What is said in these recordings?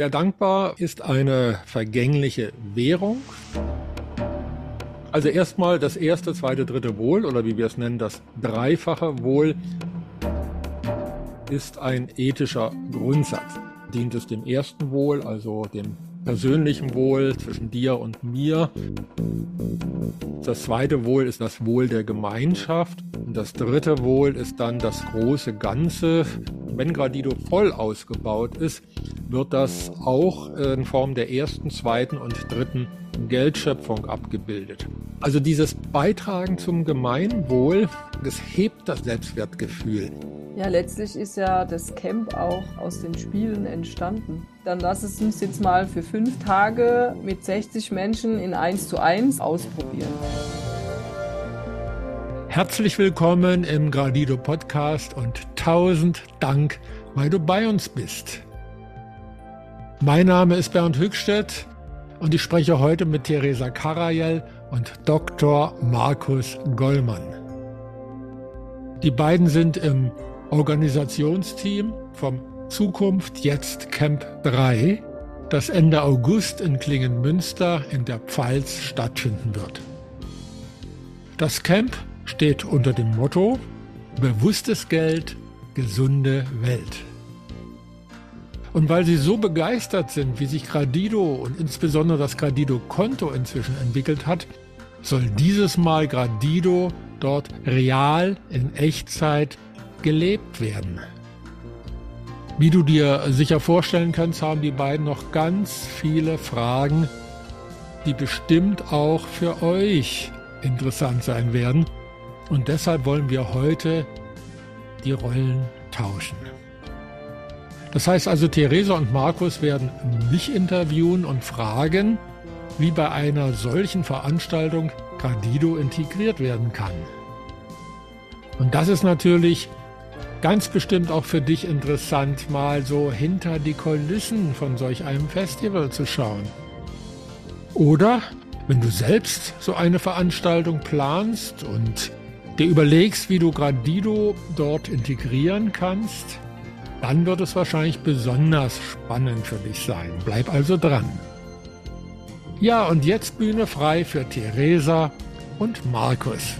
Der Dankbar ist eine vergängliche Währung. Also erstmal das erste, zweite, dritte Wohl oder wie wir es nennen, das dreifache Wohl ist ein ethischer Grundsatz. Dient es dem ersten Wohl, also dem persönlichen Wohl zwischen dir und mir. Das zweite Wohl ist das Wohl der Gemeinschaft. Und das dritte Wohl ist dann das große Ganze. Wenn Gradido voll ausgebaut ist, wird das auch in Form der ersten, zweiten und dritten Geldschöpfung abgebildet. Also dieses Beitragen zum Gemeinwohl, das hebt das Selbstwertgefühl. Ja, letztlich ist ja das Camp auch aus den Spielen entstanden. Dann lass es uns jetzt mal für fünf Tage mit 60 Menschen in 1 zu 1 ausprobieren. Herzlich willkommen im Gradido Podcast und tausend Dank, weil du bei uns bist. Mein Name ist Bernd Höchstedt und ich spreche heute mit Theresa Karajel und Dr. Markus Gollmann. Die beiden sind im Organisationsteam vom Zukunft Jetzt Camp 3, das Ende August in Klingenmünster in der Pfalz stattfinden wird. Das Camp steht unter dem Motto Bewusstes Geld, gesunde Welt. Und weil sie so begeistert sind, wie sich Gradido und insbesondere das Gradido-Konto inzwischen entwickelt hat, soll dieses Mal Gradido dort real in Echtzeit gelebt werden. Wie du dir sicher vorstellen kannst, haben die beiden noch ganz viele Fragen, die bestimmt auch für euch interessant sein werden. Und deshalb wollen wir heute die Rollen tauschen. Das heißt also, Theresa und Markus werden mich interviewen und fragen, wie bei einer solchen Veranstaltung Gradido integriert werden kann. Und das ist natürlich ganz bestimmt auch für dich interessant, mal so hinter die Kulissen von solch einem Festival zu schauen. Oder wenn du selbst so eine Veranstaltung planst und dir überlegst, wie du Gradido dort integrieren kannst, dann wird es wahrscheinlich besonders spannend für dich sein. Bleib also dran. Ja, und jetzt Bühne frei für Theresa und Markus.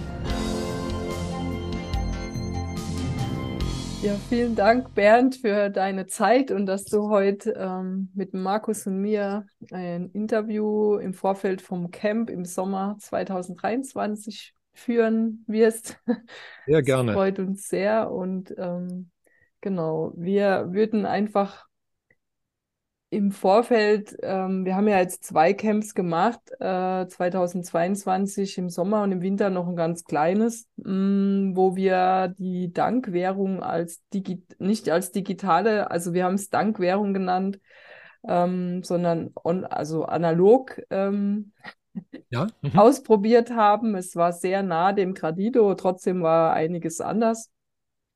Ja, vielen Dank, Bernd, für deine Zeit und dass du heute ähm, mit Markus und mir ein Interview im Vorfeld vom Camp im Sommer 2023 führen wirst. Sehr gerne. Das freut uns sehr und ähm, genau, wir würden einfach im Vorfeld, ähm, wir haben ja jetzt zwei Camps gemacht, äh, 2022 im Sommer und im Winter noch ein ganz kleines, mh, mm, wo wir die Dankwährung als Digi nicht als digitale, also wir haben es Dankwährung genannt, ähm, sondern on, also analog ähm, ja? Mhm. ausprobiert haben. Es war sehr nah dem Gradido, trotzdem war einiges anders.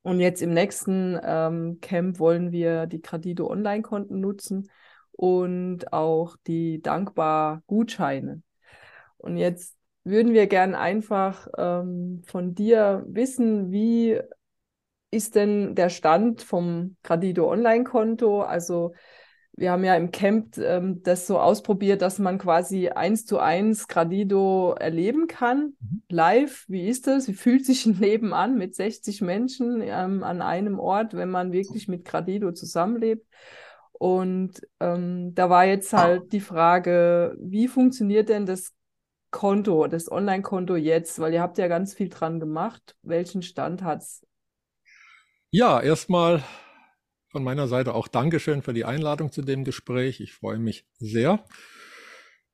Und jetzt im nächsten ähm, Camp wollen wir die Gradido Online-Konten nutzen und auch die dankbar Gutscheine. Und jetzt würden wir gern einfach ähm, von dir wissen, wie ist denn der Stand vom Gradido Online-Konto? Also wir haben ja im Camp ähm, das so ausprobiert, dass man quasi eins zu eins Gradido erleben kann, mhm. live. Wie ist das? Wie fühlt sich ein Leben an mit 60 Menschen ähm, an einem Ort, wenn man wirklich mit Gradido zusammenlebt? Und ähm, da war jetzt halt die Frage, wie funktioniert denn das Konto, das Online-Konto jetzt? Weil ihr habt ja ganz viel dran gemacht. Welchen Stand hat's? Ja, erstmal von meiner Seite auch Dankeschön für die Einladung zu dem Gespräch. Ich freue mich sehr.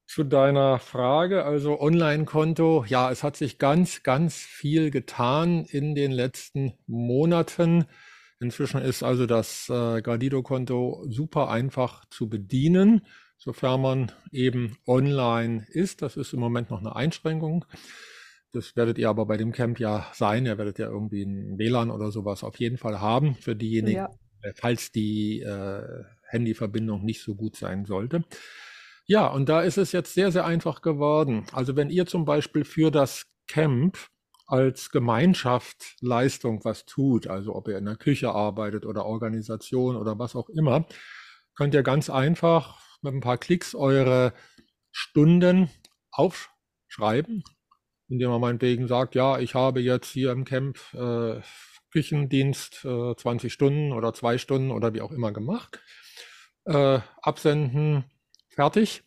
Zu deiner Frage, also Online-Konto, ja, es hat sich ganz, ganz viel getan in den letzten Monaten. Inzwischen ist also das äh, Gradido-Konto super einfach zu bedienen, sofern man eben online ist. Das ist im Moment noch eine Einschränkung. Das werdet ihr aber bei dem Camp ja sein. Ihr werdet ja irgendwie ein WLAN oder sowas auf jeden Fall haben für diejenigen, ja. Äh, falls die äh, Handyverbindung nicht so gut sein sollte. Ja, und da ist es jetzt sehr, sehr einfach geworden. Also wenn ihr zum Beispiel für das Camp als Gemeinschaft Leistung was tut, also ob ihr in der Küche arbeitet oder Organisation oder was auch immer, könnt ihr ganz einfach mit ein paar Klicks eure Stunden aufschreiben, indem man meinetwegen sagt, ja, ich habe jetzt hier im Camp äh, Küchendienst äh, 20 Stunden oder zwei Stunden oder wie auch immer gemacht. Äh, absenden, fertig.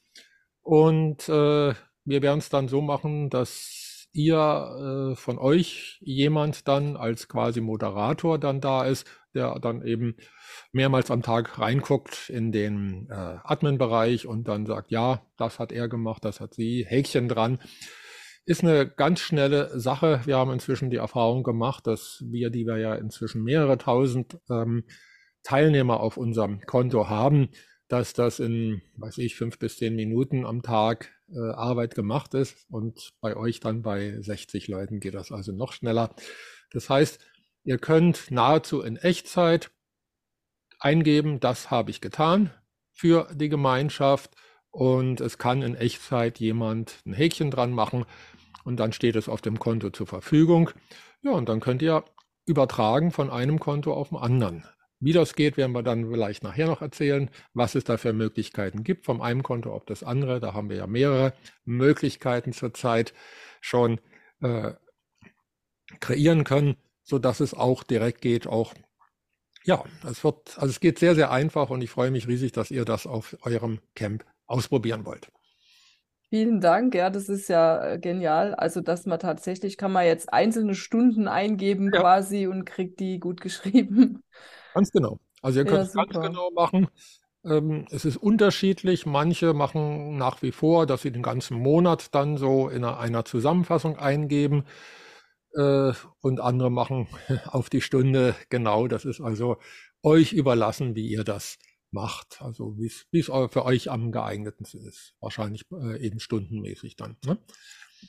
Und äh, wir werden es dann so machen, dass ihr äh, von euch jemand dann als quasi Moderator dann da ist, der dann eben mehrmals am Tag reinguckt in den äh, Admin-Bereich und dann sagt, ja, das hat er gemacht, das hat sie, Häkchen dran. Ist eine ganz schnelle Sache. Wir haben inzwischen die Erfahrung gemacht, dass wir, die wir ja inzwischen mehrere tausend ähm, Teilnehmer auf unserem Konto haben, dass das in, weiß ich, fünf bis zehn Minuten am Tag äh, Arbeit gemacht ist. Und bei euch dann bei 60 Leuten geht das also noch schneller. Das heißt, ihr könnt nahezu in Echtzeit eingeben, das habe ich getan für die Gemeinschaft. Und es kann in Echtzeit jemand ein Häkchen dran machen und dann steht es auf dem Konto zur Verfügung. Ja, und dann könnt ihr übertragen von einem Konto auf dem anderen. Wie das geht, werden wir dann vielleicht nachher noch erzählen, was es da für Möglichkeiten gibt, vom einen Konto auf das andere. Da haben wir ja mehrere Möglichkeiten zurzeit schon äh, kreieren können, so dass es auch direkt geht, auch ja, es wird, also es geht sehr, sehr einfach und ich freue mich riesig, dass ihr das auf eurem Camp ausprobieren wollt. Vielen Dank, ja, das ist ja äh, genial. Also, dass man tatsächlich kann man jetzt einzelne Stunden eingeben ja. quasi und kriegt die gut geschrieben. Ganz genau. Also ihr könnt es ganz genau machen. Ähm, es ist unterschiedlich. Manche machen nach wie vor, dass sie den ganzen Monat dann so in einer, einer Zusammenfassung eingeben. Äh, und andere machen auf die Stunde genau. Das ist also euch überlassen, wie ihr das macht. Also wie es für euch am geeignetsten ist. Wahrscheinlich äh, eben stundenmäßig dann. Ne?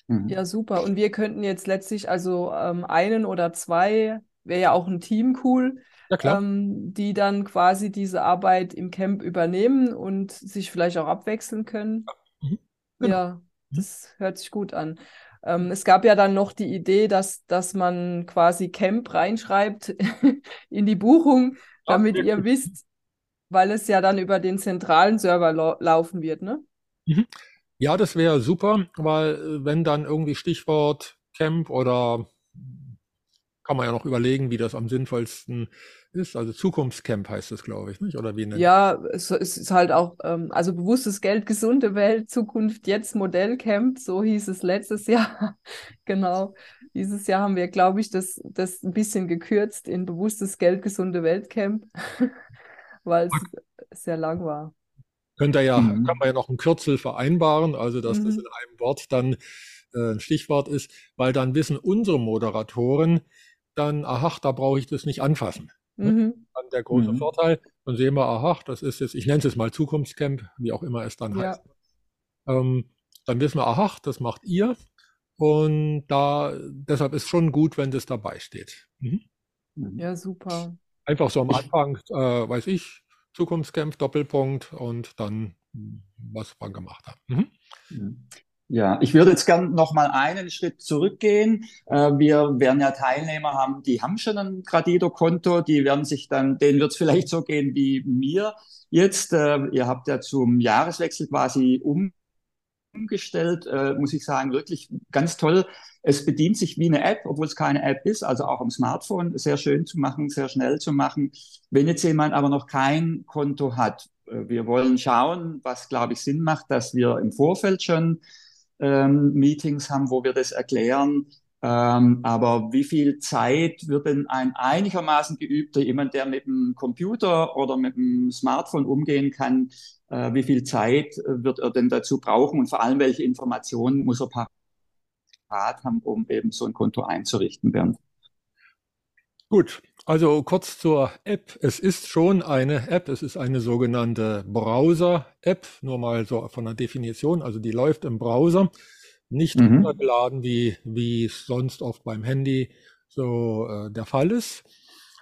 Mhm. Ja, super. Und wir könnten jetzt letztlich also ähm, einen oder zwei, wäre ja auch ein Team cool, ja, ähm, die dann quasi diese Arbeit im Camp übernehmen und sich vielleicht auch abwechseln können. Ja, mhm. genau. ja mhm. das hört sich gut an. Ähm, es gab ja dann noch die Idee, dass, dass man quasi Camp reinschreibt in die Buchung, damit Ach, ihr wisst, weil es ja dann über den zentralen Server laufen wird, ne? Mhm. Ja, das wäre super, weil äh, wenn dann irgendwie Stichwort Camp oder kann man ja noch überlegen, wie das am sinnvollsten ist. Also Zukunftscamp heißt es, glaube ich, nicht? Oder wie nennt Ja, es, es ist halt auch, ähm, also bewusstes Geld, gesunde Welt, Zukunft jetzt Modellcamp, so hieß es letztes Jahr. genau. Dieses Jahr haben wir, glaube ich, das, das ein bisschen gekürzt in bewusstes Geld, gesunde Weltcamp. weil es sehr lang war. Könnt ihr ja, mhm. kann man ja noch ein Kürzel vereinbaren, also dass mhm. das in einem Wort dann äh, ein Stichwort ist, weil dann wissen unsere Moderatoren dann, aha, da brauche ich das nicht anfassen. Ne? Mhm. Dann der große mhm. Vorteil. Dann sehen wir, aha, das ist jetzt, ich nenne es jetzt mal Zukunftscamp, wie auch immer es dann ja. heißt. Ähm, dann wissen wir, aha, das macht ihr. Und da, deshalb ist schon gut, wenn das dabei steht. Mhm. Ja, super. Einfach so am Anfang, äh, weiß ich, Zukunftscamp, Doppelpunkt und dann, was man gemacht hat. Mhm. Ja, ich würde jetzt gern noch mal einen Schritt zurückgehen. Äh, wir werden ja Teilnehmer haben, die haben schon ein Gradido-Konto, die werden sich dann, denen wird es vielleicht so gehen wie mir jetzt. Äh, ihr habt ja zum Jahreswechsel quasi um umgestellt, äh, muss ich sagen, wirklich ganz toll. Es bedient sich wie eine App, obwohl es keine App ist, also auch am Smartphone sehr schön zu machen, sehr schnell zu machen. Wenn jetzt jemand aber noch kein Konto hat, äh, wir wollen schauen, was, glaube ich, Sinn macht, dass wir im Vorfeld schon ähm, Meetings haben, wo wir das erklären. Ähm, aber wie viel Zeit wird denn ein einigermaßen geübter, jemand, der mit dem Computer oder mit dem Smartphone umgehen kann, äh, wie viel Zeit wird er denn dazu brauchen und vor allem, welche Informationen muss er parat haben, um eben so ein Konto einzurichten, Bernd? Gut, also kurz zur App. Es ist schon eine App, es ist eine sogenannte Browser-App, nur mal so von der Definition, also die läuft im Browser, nicht mhm. runtergeladen, wie, wie es sonst oft beim Handy so äh, der Fall ist.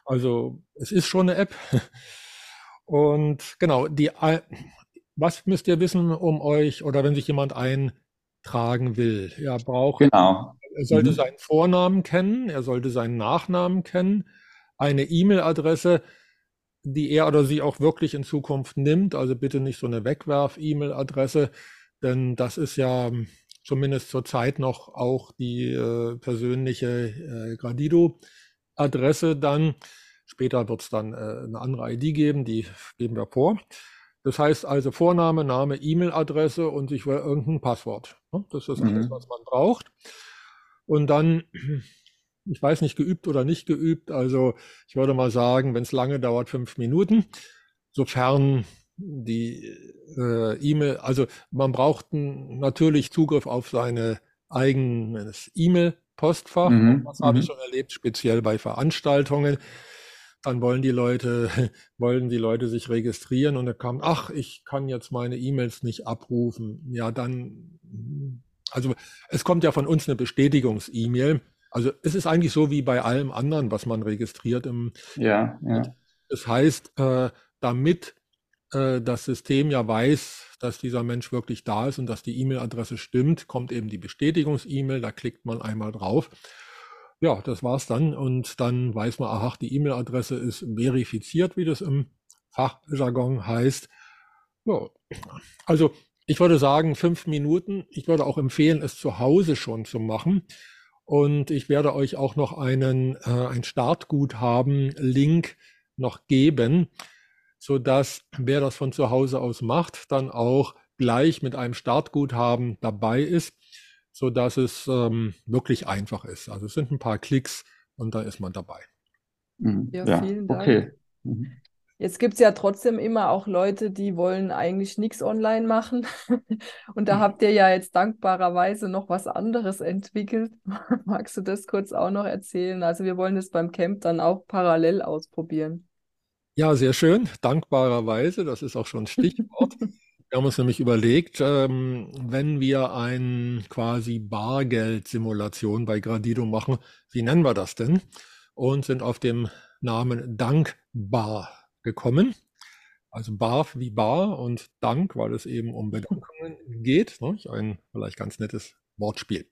Also es ist schon eine App. Und genau, die, was müsst ihr wissen, um euch oder wenn sich jemand eintragen will? Er braucht, genau. er sollte mhm. seinen Vornamen kennen, er sollte seinen Nachnamen kennen, eine E-Mail-Adresse. die er oder sie auch wirklich in Zukunft nimmt. Also bitte nicht so eine Wegwerf-E-Mail-Adresse, denn das ist ja zumindest zurzeit noch auch die äh, persönliche äh, Gradido-Adresse dann. Später wird es dann äh, eine andere ID geben, die geben wir vor. Das heißt also Vorname, Name, E-Mail-Adresse und ich will irgendein Passwort. Ne? Das ist alles, mhm. was man braucht. Und dann, ich weiß nicht, geübt oder nicht geübt. Also ich würde mal sagen, wenn es lange dauert, fünf Minuten. Sofern die äh, E-Mail, also man braucht natürlich Zugriff auf seine eigenes E-Mail-Postfach. Mhm. Das habe ich mhm. schon erlebt, speziell bei Veranstaltungen dann wollen die Leute, wollen die Leute sich registrieren und dann kam, ach, ich kann jetzt meine E-Mails nicht abrufen. Ja, dann, also es kommt ja von uns eine Bestätigungs-E-Mail. Also es ist eigentlich so wie bei allem anderen, was man registriert im. Ja, ja. Das heißt, äh, damit äh, das System ja weiß, dass dieser Mensch wirklich da ist und dass die E-Mail-Adresse stimmt, kommt eben die Bestätigungs-E-Mail, da klickt man einmal drauf ja, das war's dann. Und dann weiß man, aha, die E-Mail-Adresse ist verifiziert, wie das im Fachjargon heißt. Ja, also ich würde sagen, fünf Minuten. Ich würde auch empfehlen, es zu Hause schon zu machen. Und ich werde euch auch noch einen, äh, ein Startguthaben-Link noch geben, so dass wer das von zu Hause aus macht, dann auch gleich mit einem Startguthaben dabei ist so dass es ähm, wirklich einfach ist. Also es sind ein paar Klicks und da ist man dabei. Mhm. Ja, ja, vielen Dank. Okay. Mhm. Jetzt gibt es ja trotzdem immer auch Leute, die wollen eigentlich nichts online machen. Und da mhm. habt ihr ja jetzt dankbarerweise noch was anderes entwickelt. Magst du das kurz auch noch erzählen? Also wir wollen das beim Camp dann auch parallel ausprobieren. Ja, sehr schön. Dankbarerweise, das ist auch schon ein Stichwort. Wir haben uns nämlich überlegt, ähm, wenn wir ein quasi Bargeld-Simulation bei Gradido machen, wie nennen wir das denn? Und sind auf dem Namen Dankbar gekommen. Also Bar wie Bar und Dank, weil es eben um Bedankungen geht. Ne? Ein vielleicht ganz nettes Wortspiel.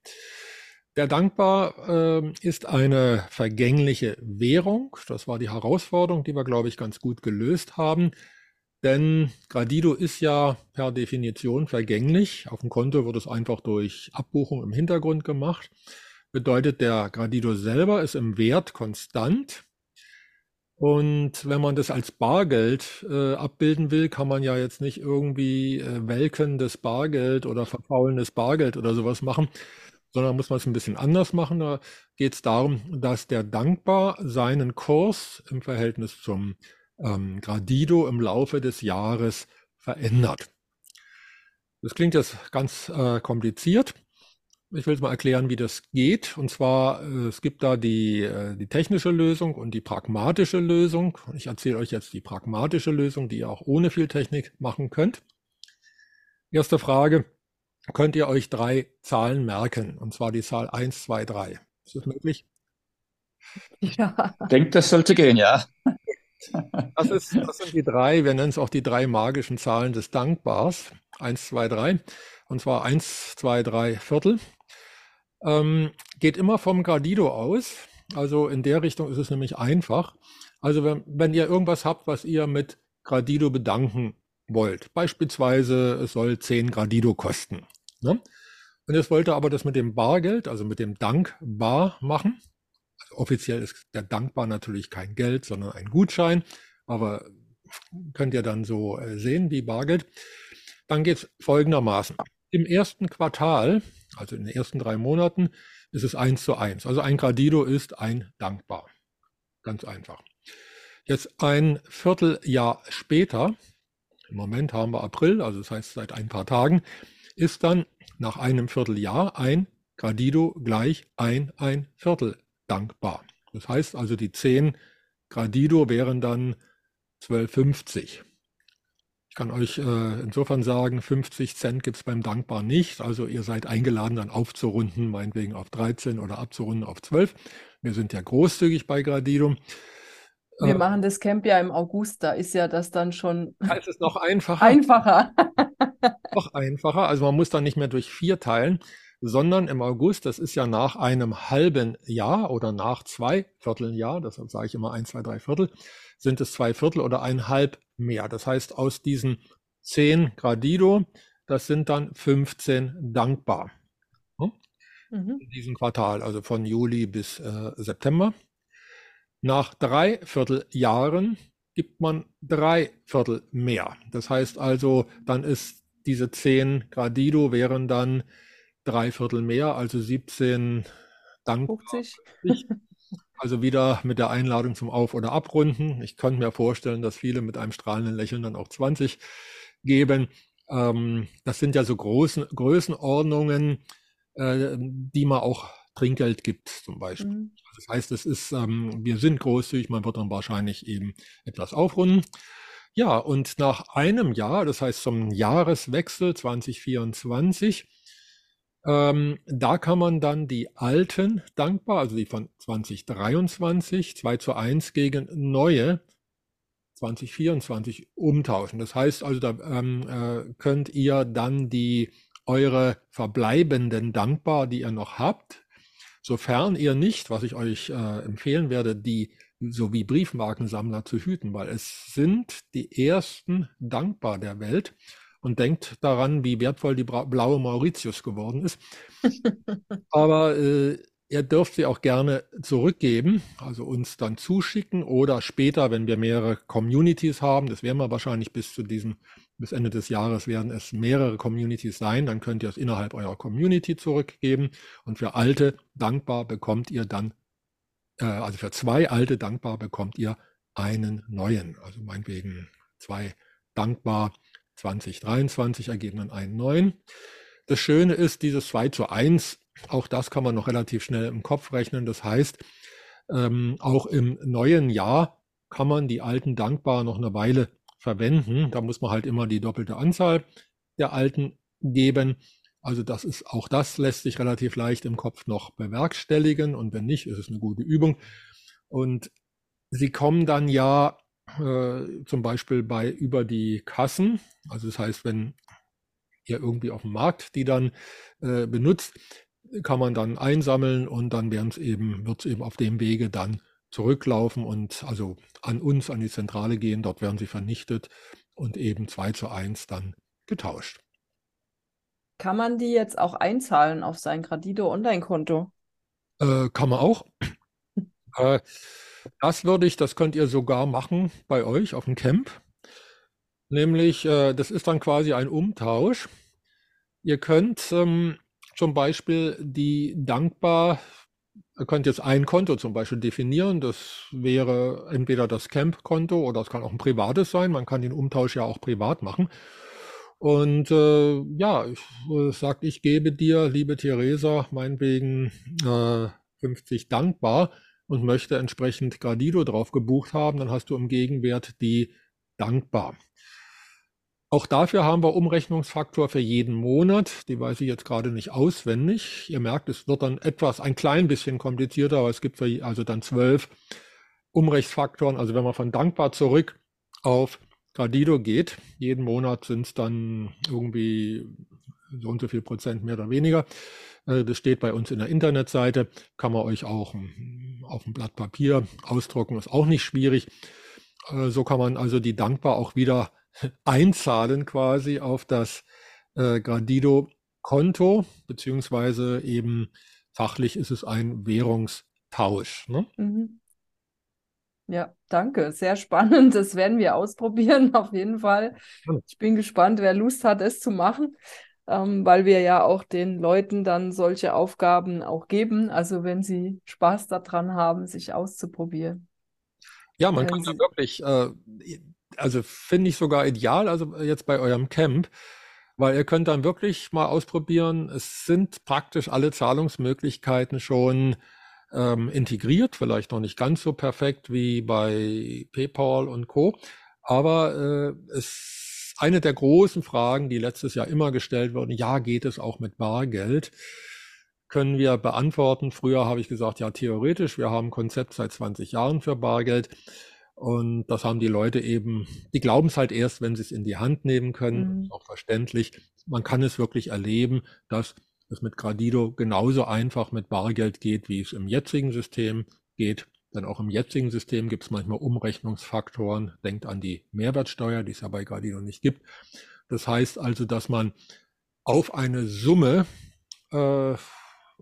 Der Dankbar äh, ist eine vergängliche Währung. Das war die Herausforderung, die wir, glaube ich, ganz gut gelöst haben. Denn Gradido ist ja per Definition vergänglich. Auf dem Konto wird es einfach durch Abbuchung im Hintergrund gemacht. Bedeutet, der Gradido selber ist im Wert konstant. Und wenn man das als Bargeld äh, abbilden will, kann man ja jetzt nicht irgendwie äh, welkendes Bargeld oder verfaulendes Bargeld oder sowas machen, sondern muss man es ein bisschen anders machen. Da geht es darum, dass der Dankbar seinen Kurs im Verhältnis zum ähm, Gradido im Laufe des Jahres verändert. Das klingt jetzt ganz äh, kompliziert. Ich will es mal erklären, wie das geht. Und zwar, äh, es gibt da die, äh, die technische Lösung und die pragmatische Lösung. Ich erzähle euch jetzt die pragmatische Lösung, die ihr auch ohne viel Technik machen könnt. Erste Frage, könnt ihr euch drei Zahlen merken? Und zwar die Zahl 1, 2, 3. Ist das möglich? Ja. Ich denke, das sollte gehen, ja. Das, ist, das sind die drei, wir nennen es auch die drei magischen Zahlen des Dankbars. Eins, zwei, drei. Und zwar eins, zwei, drei Viertel. Ähm, geht immer vom Gradido aus. Also in der Richtung ist es nämlich einfach. Also wenn, wenn ihr irgendwas habt, was ihr mit Gradido bedanken wollt, beispielsweise es soll 10 Gradido kosten. Ne? Und jetzt wollt ihr aber das mit dem Bargeld, also mit dem Dankbar machen, offiziell ist der Dankbar natürlich kein Geld, sondern ein Gutschein, aber könnt ihr dann so äh, sehen wie Bargeld. Dann geht es folgendermaßen. Im ersten Quartal, also in den ersten drei Monaten, ist es eins zu eins. Also ein Gradido ist ein Dankbar. Ganz einfach. Jetzt ein Vierteljahr später, im Moment haben wir April, also das heißt seit ein paar Tagen, ist dann nach einem Vierteljahr ein Gradido gleich ein ein Viertel dankbar. Das heißt also, die 10 Gradido wären dann 12,50. Ich kann euch äh, insofern sagen, 50 Cent gibt es beim Dankbar nicht. Also ihr seid eingeladen, dann aufzurunden, meinetwegen auf 13 oder abzurunden auf 12. Wir sind ja großzügig bei Gradido. Wir äh, machen das Camp ja im August, da ist ja das dann schon. Da ist es noch einfacher. Einfacher. Noch einfacher. Also man muss dann nicht mehr durch vier teilen, sondern im August, das ist ja nach einem halben Jahr oder nach zwei Vierteljahr, deshalb sage ich immer ein, zwei, drei Viertel, sind es zwei Viertel oder ein halb mehr. Das heißt, aus diesen zehn Gradido, das sind dann 15 dankbar. Hm? Mhm. In diesem Quartal, also von Juli bis äh, September. Nach drei Vierteljahren gibt man drei Viertel mehr. Das heißt also, dann ist diese 10 Gradido wären dann drei Viertel mehr, also 17 dankbar. 50. Also wieder mit der Einladung zum Auf- oder Abrunden. Ich könnte mir vorstellen, dass viele mit einem strahlenden Lächeln dann auch 20 geben. Ähm, das sind ja so großen Größenordnungen, äh, die man auch Trinkgeld gibt zum Beispiel. Mhm. Das heißt, es ist, ähm, wir sind großzügig, man wird dann wahrscheinlich eben etwas aufrunden. Ja, und nach einem Jahr, das heißt zum Jahreswechsel 2024, ähm, da kann man dann die alten dankbar, also die von 2023, 2 zu 1 gegen neue 2024 umtauschen. Das heißt also, da ähm, äh, könnt ihr dann die eure verbleibenden dankbar, die ihr noch habt, sofern ihr nicht, was ich euch äh, empfehlen werde, die sowie Briefmarkensammler zu hüten, weil es sind die ersten dankbar der Welt und denkt daran, wie wertvoll die blaue Mauritius geworden ist. Aber äh, ihr dürft sie auch gerne zurückgeben, also uns dann zuschicken oder später, wenn wir mehrere Communities haben, das werden wir wahrscheinlich bis zu diesem, bis Ende des Jahres werden es mehrere Communities sein, dann könnt ihr es innerhalb eurer Community zurückgeben und für alte dankbar bekommt ihr dann, äh, also für zwei alte dankbar bekommt ihr einen neuen, also meinetwegen zwei dankbar 2023 ergeben dann einen neuen. Das Schöne ist, dieses 2 zu 1, auch das kann man noch relativ schnell im Kopf rechnen. Das heißt, ähm, auch im neuen Jahr kann man die alten dankbar noch eine Weile verwenden. Da muss man halt immer die doppelte Anzahl der alten geben. Also das ist auch das lässt sich relativ leicht im Kopf noch bewerkstelligen und wenn nicht, ist es eine gute Übung. Und sie kommen dann ja äh, zum Beispiel bei über die Kassen. Also das heißt, wenn ihr irgendwie auf dem Markt die dann äh, benutzt, kann man dann einsammeln und dann werden es eben, wird es eben auf dem Wege dann zurücklaufen und also an uns, an die Zentrale gehen. Dort werden sie vernichtet und eben 2 zu 1 dann getauscht. Kann man die jetzt auch einzahlen auf sein Gradido Online-Konto? Äh, kann man auch. äh, das würde ich, das könnt ihr sogar machen bei euch auf dem Camp. Nämlich, äh, das ist dann quasi ein Umtausch. Ihr könnt ähm, zum Beispiel die dankbar, ihr könnt jetzt ein Konto zum Beispiel definieren. Das wäre entweder das Camp-Konto oder es kann auch ein privates sein. Man kann den Umtausch ja auch privat machen. Und äh, ja, ich äh, sagt, ich gebe dir, liebe Theresa, meinetwegen äh, 50 dankbar und möchte entsprechend Gradido drauf gebucht haben, dann hast du im Gegenwert die dankbar. Auch dafür haben wir Umrechnungsfaktor für jeden Monat. Die weiß ich jetzt gerade nicht auswendig. Ihr merkt, es wird dann etwas, ein klein bisschen komplizierter, aber es gibt für, also dann zwölf Umrechnungsfaktoren. Also wenn man von dankbar zurück auf Gradido geht, jeden Monat sind es dann irgendwie so und so viel Prozent mehr oder weniger. Äh, das steht bei uns in der Internetseite, kann man euch auch hm, auf ein Blatt Papier ausdrucken, ist auch nicht schwierig. Äh, so kann man also die dankbar auch wieder einzahlen quasi auf das äh, Gradido-Konto, beziehungsweise eben fachlich ist es ein Währungstausch. Ne? Mhm. Ja, danke. Sehr spannend. Das werden wir ausprobieren, auf jeden Fall. Ich bin gespannt, wer Lust hat, es zu machen ähm, weil wir ja auch den Leuten dann solche Aufgaben auch geben. Also wenn sie Spaß daran haben, sich auszuprobieren. Ja, man kann ja wirklich, äh, also finde ich sogar ideal, also jetzt bei eurem Camp, weil ihr könnt dann wirklich mal ausprobieren. Es sind praktisch alle Zahlungsmöglichkeiten schon ähm, integriert, vielleicht noch nicht ganz so perfekt wie bei PayPal und Co. Aber äh, es eine der großen Fragen, die letztes Jahr immer gestellt wurden, ja, geht es auch mit Bargeld? Können wir beantworten. Früher habe ich gesagt, ja, theoretisch, wir haben ein Konzept seit 20 Jahren für Bargeld. Und das haben die Leute eben, die glauben es halt erst, wenn sie es in die Hand nehmen können. Mhm. Auch verständlich. Man kann es wirklich erleben, dass es mit Gradido genauso einfach mit Bargeld geht, wie es im jetzigen System geht. Denn auch im jetzigen System gibt es manchmal Umrechnungsfaktoren. Denkt an die Mehrwertsteuer, die es ja bei Gradido nicht gibt. Das heißt also, dass man auf eine Summe, äh,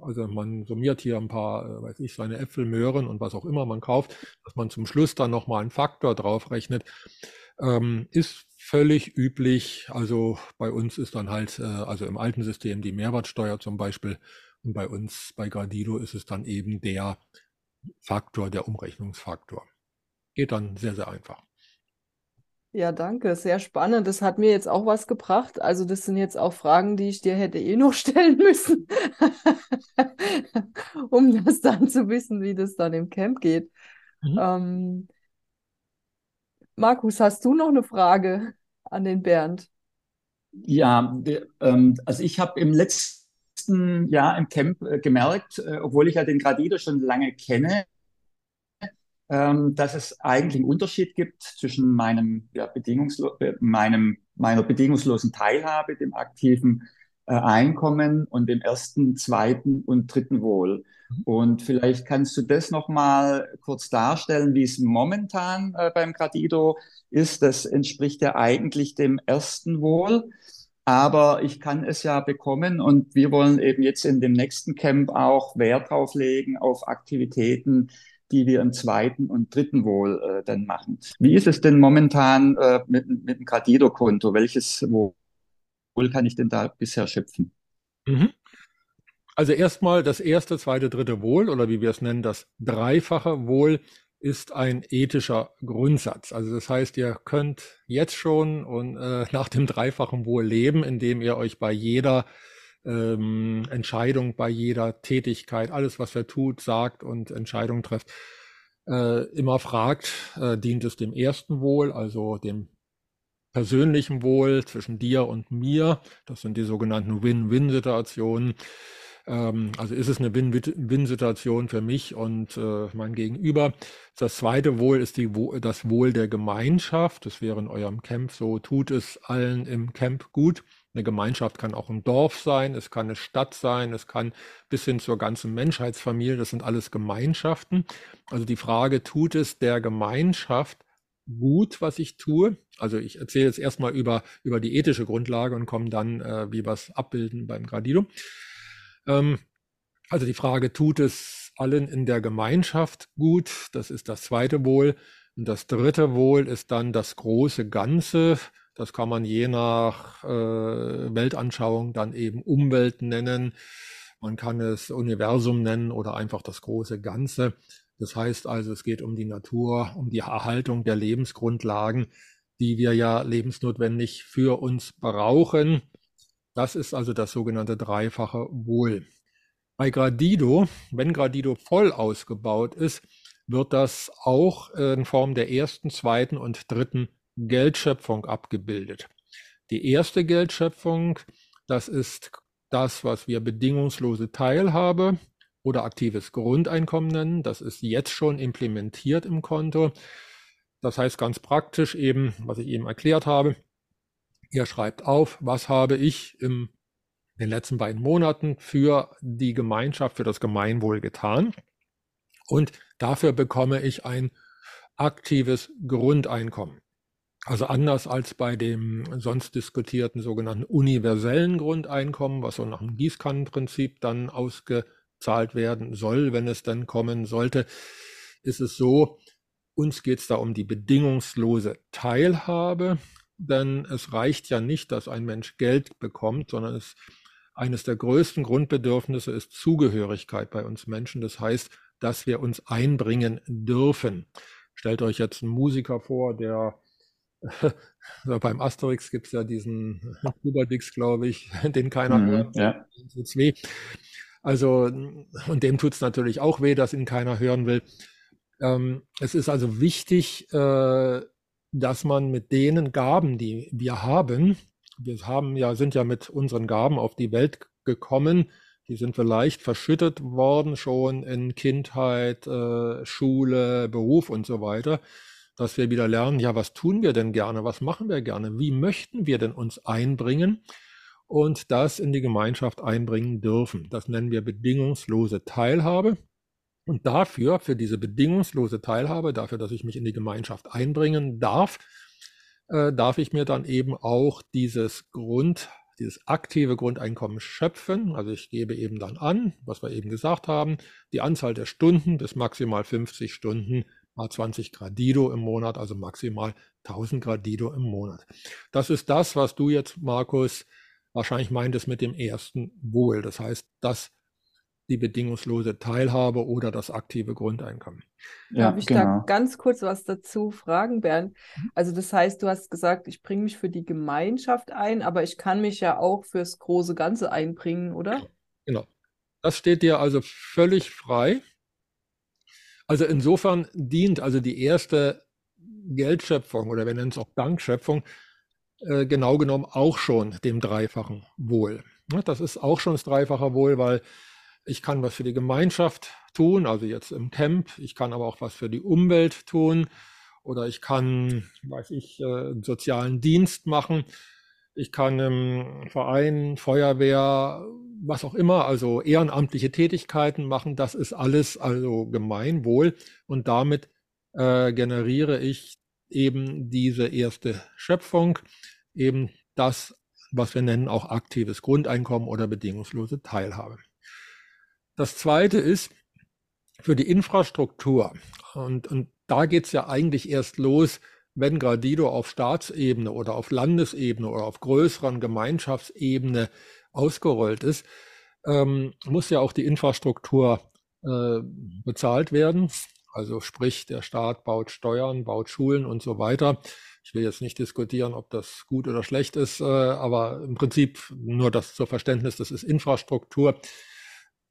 also man summiert hier ein paar, äh, weiß ich, seine Äpfel, Möhren und was auch immer man kauft, dass man zum Schluss dann nochmal einen Faktor draufrechnet, ähm, ist völlig üblich. Also bei uns ist dann halt, äh, also im alten System die Mehrwertsteuer zum Beispiel und bei uns, bei Gradido ist es dann eben der Faktor, der Umrechnungsfaktor. Geht dann sehr, sehr einfach. Ja, danke. Sehr spannend. Das hat mir jetzt auch was gebracht. Also das sind jetzt auch Fragen, die ich dir hätte eh noch stellen müssen, um das dann zu wissen, wie das dann im Camp geht. Mhm. Ähm, Markus, hast du noch eine Frage an den Bernd? Ja, ähm, also ich habe im letzten Jahr im Camp äh, gemerkt, äh, obwohl ich ja den Gradido schon lange kenne, ähm, dass es eigentlich einen Unterschied gibt zwischen meinem, ja, bedingungslo äh, meinem, meiner bedingungslosen Teilhabe, dem aktiven Einkommen und dem ersten, zweiten und dritten Wohl. Mhm. Und vielleicht kannst du das nochmal kurz darstellen, wie es momentan äh, beim Gradido ist. Das entspricht ja eigentlich dem ersten Wohl. Aber ich kann es ja bekommen und wir wollen eben jetzt in dem nächsten Camp auch Wert drauf legen auf Aktivitäten, die wir im zweiten und dritten Wohl äh, dann machen. Wie ist es denn momentan äh, mit, mit dem Gradido-Konto? Welches Wohl kann ich denn da bisher schöpfen? Mhm. Also erstmal das erste, zweite, dritte Wohl oder wie wir es nennen, das dreifache Wohl ist ein ethischer Grundsatz. Also das heißt, ihr könnt jetzt schon und äh, nach dem dreifachen Wohl leben, indem ihr euch bei jeder ähm, Entscheidung bei jeder Tätigkeit, alles, was er tut, sagt und Entscheidungen trifft, äh, immer fragt, äh, dient es dem ersten Wohl, also dem persönlichen Wohl zwischen dir und mir. Das sind die sogenannten Win-Win-Situationen. Ähm, also ist es eine Win-Win-Situation für mich und äh, mein Gegenüber. Das zweite Wohl ist die, das Wohl der Gemeinschaft. Das wäre in eurem Camp so. Tut es allen im Camp gut. Eine Gemeinschaft kann auch ein Dorf sein, es kann eine Stadt sein, es kann bis hin zur ganzen Menschheitsfamilie, das sind alles Gemeinschaften. Also die Frage, tut es der Gemeinschaft gut, was ich tue? Also ich erzähle jetzt erstmal über, über die ethische Grundlage und komme dann, äh, wie wir es abbilden beim Gradido. Ähm, also die Frage, tut es allen in der Gemeinschaft gut? Das ist das zweite Wohl. Und das dritte Wohl ist dann das große Ganze. Das kann man je nach äh, Weltanschauung dann eben Umwelt nennen. Man kann es Universum nennen oder einfach das große Ganze. Das heißt also, es geht um die Natur, um die Erhaltung der Lebensgrundlagen, die wir ja lebensnotwendig für uns brauchen. Das ist also das sogenannte dreifache Wohl. Bei Gradido, wenn Gradido voll ausgebaut ist, wird das auch in Form der ersten, zweiten und dritten Geldschöpfung abgebildet. Die erste Geldschöpfung, das ist das, was wir bedingungslose Teilhabe oder aktives Grundeinkommen nennen. Das ist jetzt schon implementiert im Konto. Das heißt ganz praktisch eben, was ich eben erklärt habe. Ihr schreibt auf, was habe ich im, in den letzten beiden Monaten für die Gemeinschaft, für das Gemeinwohl getan. Und dafür bekomme ich ein aktives Grundeinkommen. Also anders als bei dem sonst diskutierten sogenannten universellen Grundeinkommen, was so nach dem Gießkannenprinzip dann ausgezahlt werden soll, wenn es dann kommen sollte, ist es so, uns geht es da um die bedingungslose Teilhabe, denn es reicht ja nicht, dass ein Mensch Geld bekommt, sondern es eines der größten Grundbedürfnisse ist Zugehörigkeit bei uns Menschen. Das heißt, dass wir uns einbringen dürfen. Stellt euch jetzt einen Musiker vor, der beim Asterix gibt es ja diesen Überdix, glaube ich, den keiner mhm, hört. Ja. Also, und dem tut es natürlich auch weh, dass ihn keiner hören will. Ähm, es ist also wichtig, äh, dass man mit denen Gaben, die wir haben, wir haben ja, sind ja mit unseren Gaben auf die Welt gekommen, die sind vielleicht verschüttet worden schon in Kindheit, äh, Schule, Beruf und so weiter dass wir wieder lernen, ja, was tun wir denn gerne, was machen wir gerne, wie möchten wir denn uns einbringen? Und das in die Gemeinschaft einbringen dürfen. Das nennen wir bedingungslose Teilhabe. Und dafür, für diese bedingungslose Teilhabe, dafür, dass ich mich in die Gemeinschaft einbringen darf, äh, darf ich mir dann eben auch dieses Grund, dieses aktive Grundeinkommen schöpfen. Also ich gebe eben dann an, was wir eben gesagt haben, die Anzahl der Stunden bis maximal 50 Stunden mal 20 Gradido im Monat, also maximal 1000 Gradido im Monat. Das ist das, was du jetzt, Markus, wahrscheinlich meintest mit dem ersten Wohl. Das heißt, das die bedingungslose Teilhabe oder das aktive Grundeinkommen. Ja, Darf ich genau. da ganz kurz was dazu fragen, Bernd? Mhm. Also das heißt, du hast gesagt, ich bringe mich für die Gemeinschaft ein, aber ich kann mich ja auch fürs große Ganze einbringen, oder? Genau. Das steht dir also völlig frei. Also insofern dient also die erste Geldschöpfung oder wir nennen es auch Dankschöpfung äh, genau genommen auch schon dem dreifachen Wohl. Das ist auch schon das dreifache Wohl, weil ich kann was für die Gemeinschaft tun, also jetzt im Camp. Ich kann aber auch was für die Umwelt tun. Oder ich kann, weiß ich, äh, einen sozialen Dienst machen. Ich kann im Verein, Feuerwehr, was auch immer, also ehrenamtliche Tätigkeiten machen. Das ist alles also Gemeinwohl. Und damit äh, generiere ich eben diese erste Schöpfung, eben das, was wir nennen auch aktives Grundeinkommen oder bedingungslose Teilhabe. Das zweite ist für die Infrastruktur. Und, und da geht es ja eigentlich erst los, wenn Gradido auf Staatsebene oder auf Landesebene oder auf größeren Gemeinschaftsebene ausgerollt ist, ähm, muss ja auch die Infrastruktur äh, bezahlt werden. Also sprich, der Staat baut Steuern, baut Schulen und so weiter. Ich will jetzt nicht diskutieren, ob das gut oder schlecht ist, äh, aber im Prinzip nur das zur Verständnis, das ist Infrastruktur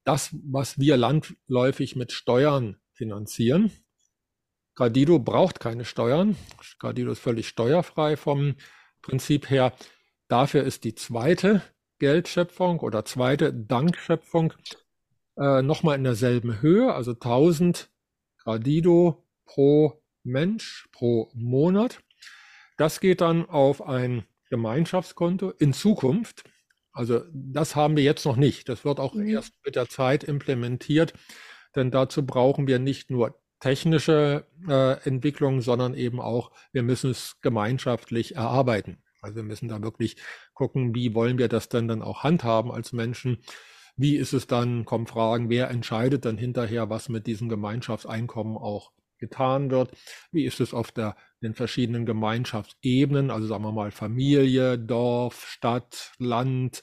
das, was wir landläufig mit Steuern finanzieren. Gradido braucht keine Steuern. Gradido ist völlig steuerfrei vom Prinzip her. Dafür ist die zweite Geldschöpfung oder zweite Dankschöpfung äh, nochmal in derselben Höhe, also 1000 Gradido pro Mensch pro Monat. Das geht dann auf ein Gemeinschaftskonto in Zukunft. Also das haben wir jetzt noch nicht. Das wird auch mhm. erst mit der Zeit implementiert, denn dazu brauchen wir nicht nur technische äh, Entwicklung, sondern eben auch, wir müssen es gemeinschaftlich erarbeiten. Also wir müssen da wirklich gucken, wie wollen wir das denn dann auch handhaben als Menschen. Wie ist es dann, kommen Fragen, wer entscheidet dann hinterher, was mit diesem Gemeinschaftseinkommen auch getan wird? Wie ist es auf der, den verschiedenen Gemeinschaftsebenen, also sagen wir mal Familie, Dorf, Stadt, Land,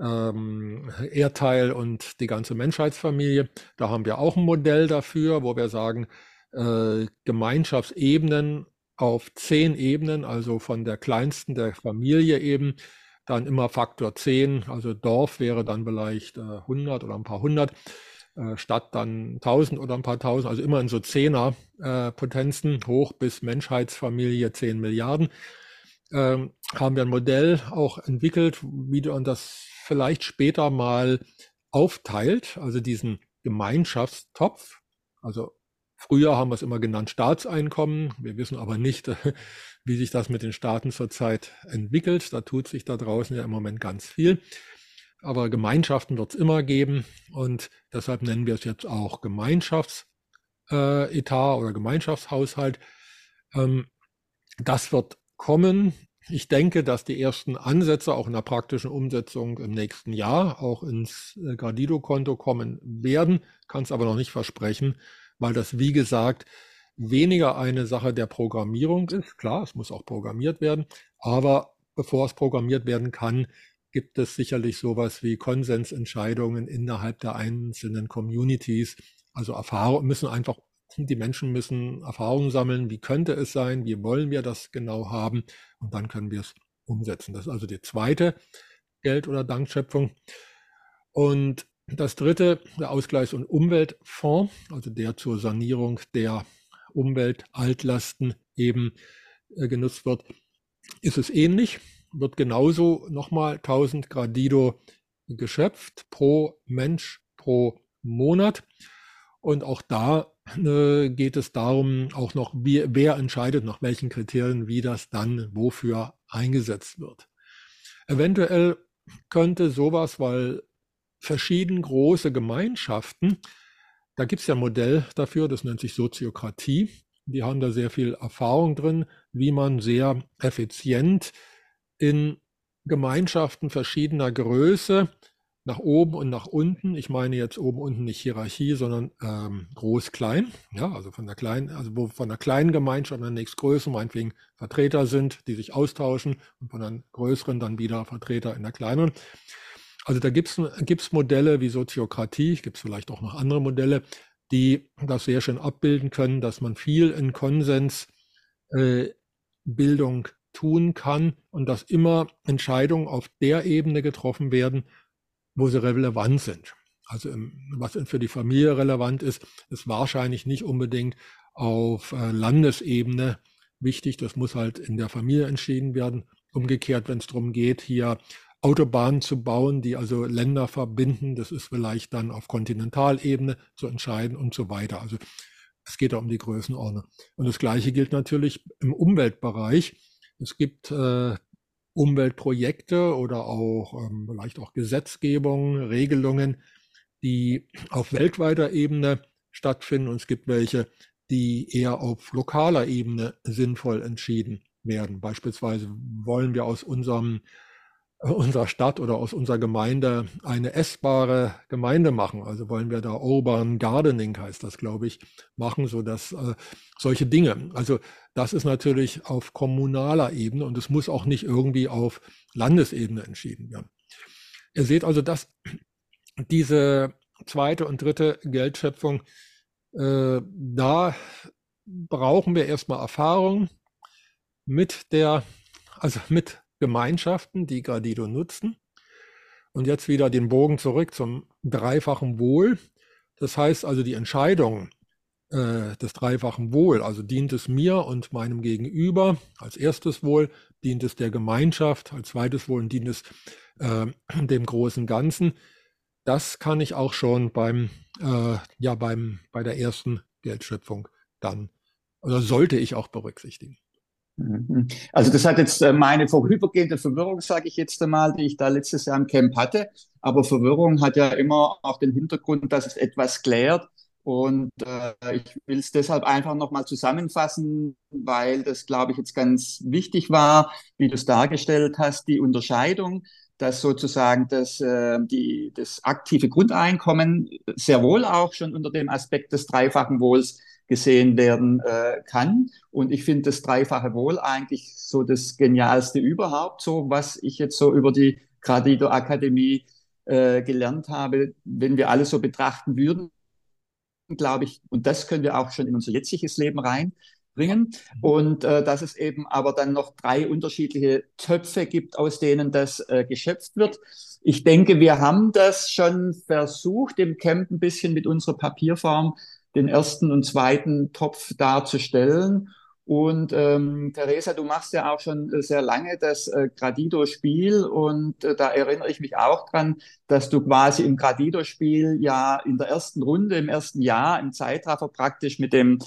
ähm, Erdteil und die ganze Menschheitsfamilie. Da haben wir auch ein Modell dafür, wo wir sagen, äh, Gemeinschaftsebenen auf zehn Ebenen, also von der kleinsten der Familie eben, dann immer Faktor 10, also Dorf wäre dann vielleicht äh, 100 oder ein paar hundert äh, Stadt dann 1000 oder ein paar tausend, also immer in so Zehner äh, Potenzen hoch bis Menschheitsfamilie 10 Milliarden. Ähm, haben wir ein Modell auch entwickelt, wie man das vielleicht später mal aufteilt, also diesen Gemeinschaftstopf. Also früher haben wir es immer genannt Staatseinkommen. Wir wissen aber nicht, wie sich das mit den Staaten zurzeit entwickelt. Da tut sich da draußen ja im Moment ganz viel aber Gemeinschaften wird es immer geben und deshalb nennen wir es jetzt auch Gemeinschaftsetat äh, oder Gemeinschaftshaushalt. Ähm, das wird kommen. Ich denke, dass die ersten Ansätze auch in der praktischen Umsetzung im nächsten Jahr auch ins äh, Gradido-Konto kommen werden, kann es aber noch nicht versprechen, weil das, wie gesagt, weniger eine Sache der Programmierung ist. Klar, es muss auch programmiert werden, aber bevor es programmiert werden kann, gibt es sicherlich sowas wie Konsensentscheidungen innerhalb der einzelnen Communities. Also Erfahrungen müssen einfach, die Menschen müssen Erfahrungen sammeln. Wie könnte es sein? Wie wollen wir das genau haben? Und dann können wir es umsetzen. Das ist also die zweite Geld- oder Dankschöpfung. Und das dritte, der Ausgleichs- und Umweltfonds, also der zur Sanierung der Umweltaltlasten eben äh, genutzt wird, ist es ähnlich wird genauso nochmal 1000 Gradido geschöpft pro Mensch pro Monat. Und auch da äh, geht es darum, auch noch, wie, wer entscheidet, nach welchen Kriterien, wie das dann wofür eingesetzt wird. Eventuell könnte sowas, weil verschieden große Gemeinschaften, da gibt es ja ein Modell dafür, das nennt sich Soziokratie. Die haben da sehr viel Erfahrung drin, wie man sehr effizient in Gemeinschaften verschiedener Größe nach oben und nach unten. Ich meine jetzt oben unten nicht Hierarchie, sondern ähm, groß-klein. Ja, also von der kleinen, also wo von der kleinen Gemeinschaft an der nächstgrößeren meinetwegen Vertreter sind, die sich austauschen und von der größeren dann wieder Vertreter in der kleineren. Also da gibt es Modelle wie Soziokratie, gibt es vielleicht auch noch andere Modelle, die das sehr schön abbilden können, dass man viel in Konsensbildung äh, tun kann und dass immer Entscheidungen auf der Ebene getroffen werden, wo sie relevant sind. Also was für die Familie relevant ist, ist wahrscheinlich nicht unbedingt auf äh, Landesebene wichtig. Das muss halt in der Familie entschieden werden. Umgekehrt, wenn es darum geht, hier Autobahnen zu bauen, die also Länder verbinden, das ist vielleicht dann auf Kontinentalebene zu entscheiden und so weiter. Also es geht da um die Größenordnung. Und das Gleiche gilt natürlich im Umweltbereich. Es gibt äh, Umweltprojekte oder auch ähm, vielleicht auch Gesetzgebungen, Regelungen, die auf weltweiter Ebene stattfinden und es gibt welche, die eher auf lokaler Ebene sinnvoll entschieden werden. Beispielsweise wollen wir aus unserem unserer Stadt oder aus unserer Gemeinde eine essbare Gemeinde machen. Also wollen wir da Urban Gardening heißt das, glaube ich, machen, so dass äh, solche Dinge. Also das ist natürlich auf kommunaler Ebene und es muss auch nicht irgendwie auf Landesebene entschieden werden. Ihr seht also, dass diese zweite und dritte Geldschöpfung, äh, da brauchen wir erstmal Erfahrung mit der, also mit Gemeinschaften, die Gradido nutzen. Und jetzt wieder den Bogen zurück zum dreifachen Wohl. Das heißt also die Entscheidung äh, des dreifachen Wohl, also dient es mir und meinem Gegenüber als erstes Wohl, dient es der Gemeinschaft als zweites Wohl und dient es äh, dem großen Ganzen. Das kann ich auch schon beim, äh, ja, beim, bei der ersten Geldschöpfung dann, oder sollte ich auch berücksichtigen. Mhm. Also das hat jetzt äh, meine vorübergehende Verwirrung, sage ich jetzt einmal, die ich da letztes Jahr im Camp hatte. Aber Verwirrung hat ja immer auch den Hintergrund, dass es etwas klärt. Und äh, ich will es deshalb einfach nochmal zusammenfassen, weil das, glaube ich, jetzt ganz wichtig war, wie du es dargestellt hast, die Unterscheidung, dass sozusagen das, äh, die, das aktive Grundeinkommen sehr wohl auch schon unter dem Aspekt des dreifachen Wohls gesehen werden äh, kann. Und ich finde das dreifache Wohl eigentlich so das Genialste überhaupt, so was ich jetzt so über die Gradido Akademie äh, gelernt habe. Wenn wir alles so betrachten würden, glaube ich, und das können wir auch schon in unser jetziges Leben reinbringen. Und äh, dass es eben aber dann noch drei unterschiedliche Töpfe gibt, aus denen das äh, geschöpft wird. Ich denke, wir haben das schon versucht im Camp ein bisschen mit unserer Papierform den ersten und zweiten Topf darzustellen. Und ähm, Theresa, du machst ja auch schon sehr lange das äh, Gradido-Spiel und äh, da erinnere ich mich auch dran, dass du quasi im Gradido-Spiel ja in der ersten Runde, im ersten Jahr, im Zeitraffer praktisch mit dem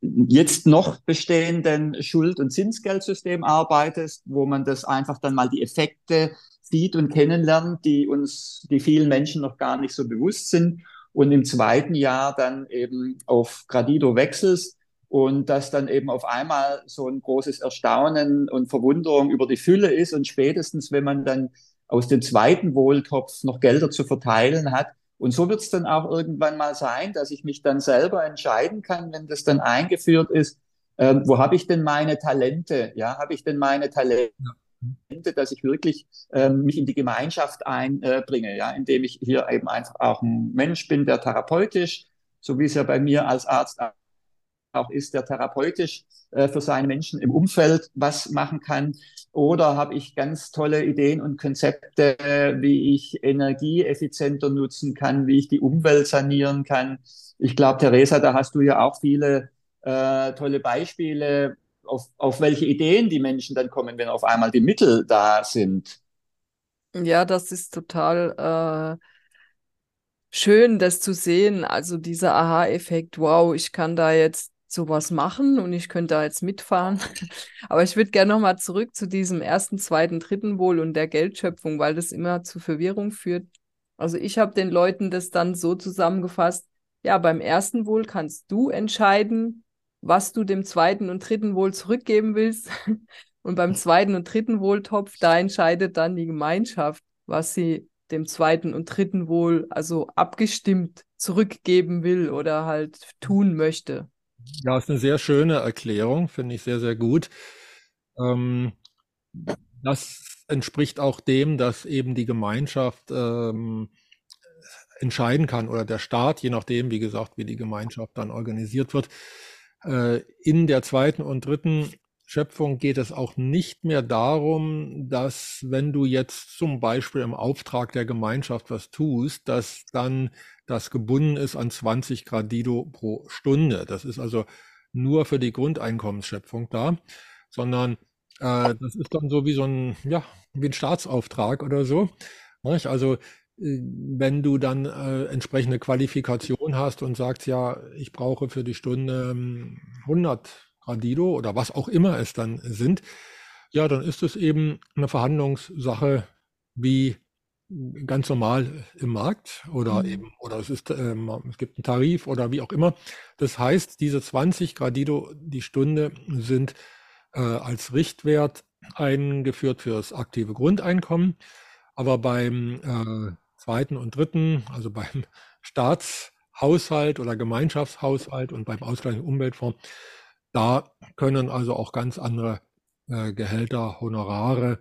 jetzt noch bestehenden Schuld- und Zinsgeldsystem arbeitest, wo man das einfach dann mal die Effekte sieht und kennenlernt, die uns, die vielen Menschen noch gar nicht so bewusst sind und im zweiten Jahr dann eben auf Gradido wechselst und dass dann eben auf einmal so ein großes Erstaunen und Verwunderung über die Fülle ist und spätestens, wenn man dann aus dem zweiten Wohltopf noch Gelder zu verteilen hat. Und so wird es dann auch irgendwann mal sein, dass ich mich dann selber entscheiden kann, wenn das dann eingeführt ist, äh, wo habe ich denn meine Talente? Ja, habe ich denn meine Talente? Dass ich wirklich ähm, mich in die Gemeinschaft einbringe, ja, indem ich hier eben einfach auch ein Mensch bin, der therapeutisch, so wie es ja bei mir als Arzt auch ist, der therapeutisch äh, für seine Menschen im Umfeld was machen kann. Oder habe ich ganz tolle Ideen und Konzepte, wie ich Energie effizienter nutzen kann, wie ich die Umwelt sanieren kann. Ich glaube, Theresa, da hast du ja auch viele äh, tolle Beispiele, auf, auf welche Ideen die Menschen dann kommen, wenn auf einmal die Mittel da sind. Ja, das ist total äh, schön, das zu sehen. Also dieser Aha-Effekt, wow, ich kann da jetzt sowas machen und ich könnte da jetzt mitfahren. Aber ich würde gerne nochmal zurück zu diesem ersten, zweiten, dritten Wohl und der Geldschöpfung, weil das immer zu Verwirrung führt. Also ich habe den Leuten das dann so zusammengefasst, ja, beim ersten Wohl kannst du entscheiden, was du dem zweiten und dritten Wohl zurückgeben willst. Und beim zweiten und dritten Wohltopf, da entscheidet dann die Gemeinschaft, was sie dem zweiten und dritten Wohl also abgestimmt zurückgeben will oder halt tun möchte. Ja, ist eine sehr schöne Erklärung, finde ich sehr, sehr gut. Ähm, das entspricht auch dem, dass eben die Gemeinschaft ähm, entscheiden kann oder der Staat, je nachdem, wie gesagt, wie die Gemeinschaft dann organisiert wird. Äh, in der zweiten und dritten Schöpfung geht es auch nicht mehr darum, dass wenn du jetzt zum Beispiel im Auftrag der Gemeinschaft was tust, dass dann das gebunden ist an 20 Gradido pro Stunde. Das ist also nur für die Grundeinkommensschöpfung da, sondern äh, das ist dann so wie so ein, ja, wie ein Staatsauftrag oder so. Also wenn du dann äh, entsprechende Qualifikation hast und sagst, ja, ich brauche für die Stunde 100 ähm, Gradido oder was auch immer es dann sind, ja, dann ist es eben eine Verhandlungssache wie ganz normal im Markt oder mhm. eben, oder es ist, ähm, es gibt einen Tarif oder wie auch immer. Das heißt, diese 20 Gradido die Stunde sind äh, als Richtwert eingeführt fürs aktive Grundeinkommen. Aber beim äh, zweiten und dritten, also beim Staatshaushalt oder Gemeinschaftshaushalt und beim Ausgleich Umweltfonds, da können also auch ganz andere äh, Gehälter, Honorare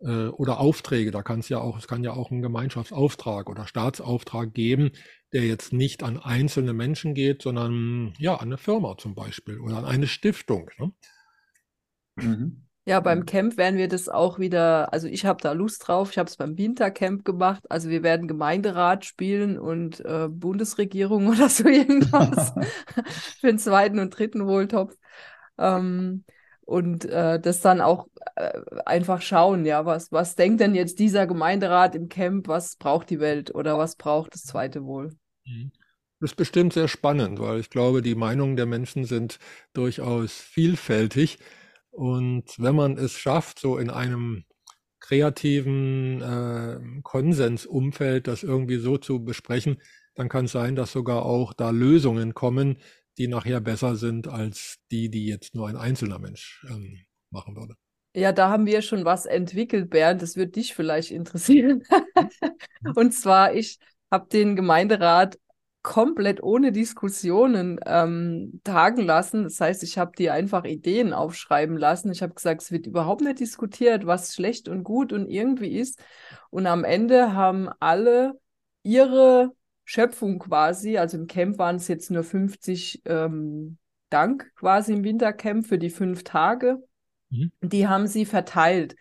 äh, oder Aufträge. Da kann es ja auch, es kann ja auch einen Gemeinschaftsauftrag oder Staatsauftrag geben, der jetzt nicht an einzelne Menschen geht, sondern ja an eine Firma zum Beispiel oder an eine Stiftung. Ne? Mhm. Ja, beim Camp werden wir das auch wieder, also ich habe da Lust drauf, ich habe es beim Wintercamp gemacht, also wir werden Gemeinderat spielen und äh, Bundesregierung oder so irgendwas für den zweiten und dritten Wohltopf. Ähm, und äh, das dann auch äh, einfach schauen, ja, was, was denkt denn jetzt dieser Gemeinderat im Camp, was braucht die Welt oder was braucht das zweite Wohl? Mhm. Das ist bestimmt sehr spannend, weil ich glaube, die Meinungen der Menschen sind durchaus vielfältig. Und wenn man es schafft, so in einem kreativen äh, Konsensumfeld das irgendwie so zu besprechen, dann kann es sein, dass sogar auch da Lösungen kommen, die nachher besser sind als die, die jetzt nur ein einzelner Mensch ähm, machen würde. Ja, da haben wir schon was entwickelt, Bernd. Das wird dich vielleicht interessieren. Und zwar, ich habe den Gemeinderat komplett ohne Diskussionen ähm, tagen lassen. Das heißt, ich habe die einfach Ideen aufschreiben lassen. Ich habe gesagt, es wird überhaupt nicht diskutiert, was schlecht und gut und irgendwie ist. Und am Ende haben alle ihre Schöpfung quasi, also im Camp waren es jetzt nur 50 ähm, Dank quasi im Wintercamp für die fünf Tage. Mhm. Die haben sie verteilt.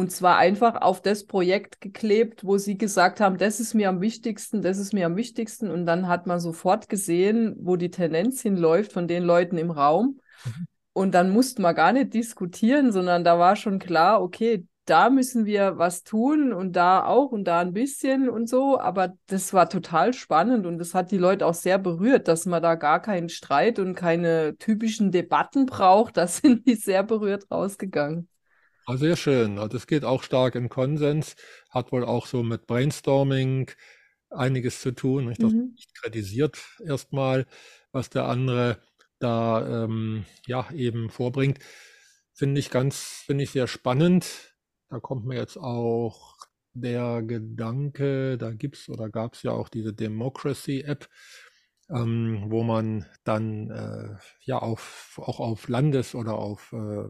Und zwar einfach auf das Projekt geklebt, wo sie gesagt haben, das ist mir am wichtigsten, das ist mir am wichtigsten. Und dann hat man sofort gesehen, wo die Tendenz hinläuft von den Leuten im Raum. Mhm. Und dann musste man gar nicht diskutieren, sondern da war schon klar, okay, da müssen wir was tun und da auch und da ein bisschen und so. Aber das war total spannend und das hat die Leute auch sehr berührt, dass man da gar keinen Streit und keine typischen Debatten braucht. Da sind die sehr berührt rausgegangen. Ah, sehr schön. Also es geht auch stark in Konsens, hat wohl auch so mit Brainstorming einiges zu tun. Das mhm. kritisiert erstmal, was der andere da ähm, ja eben vorbringt. Finde ich ganz, finde ich sehr spannend. Da kommt mir jetzt auch der Gedanke, da gibt es oder gab es ja auch diese Democracy-App, ähm, wo man dann äh, ja auf, auch auf Landes- oder auf äh,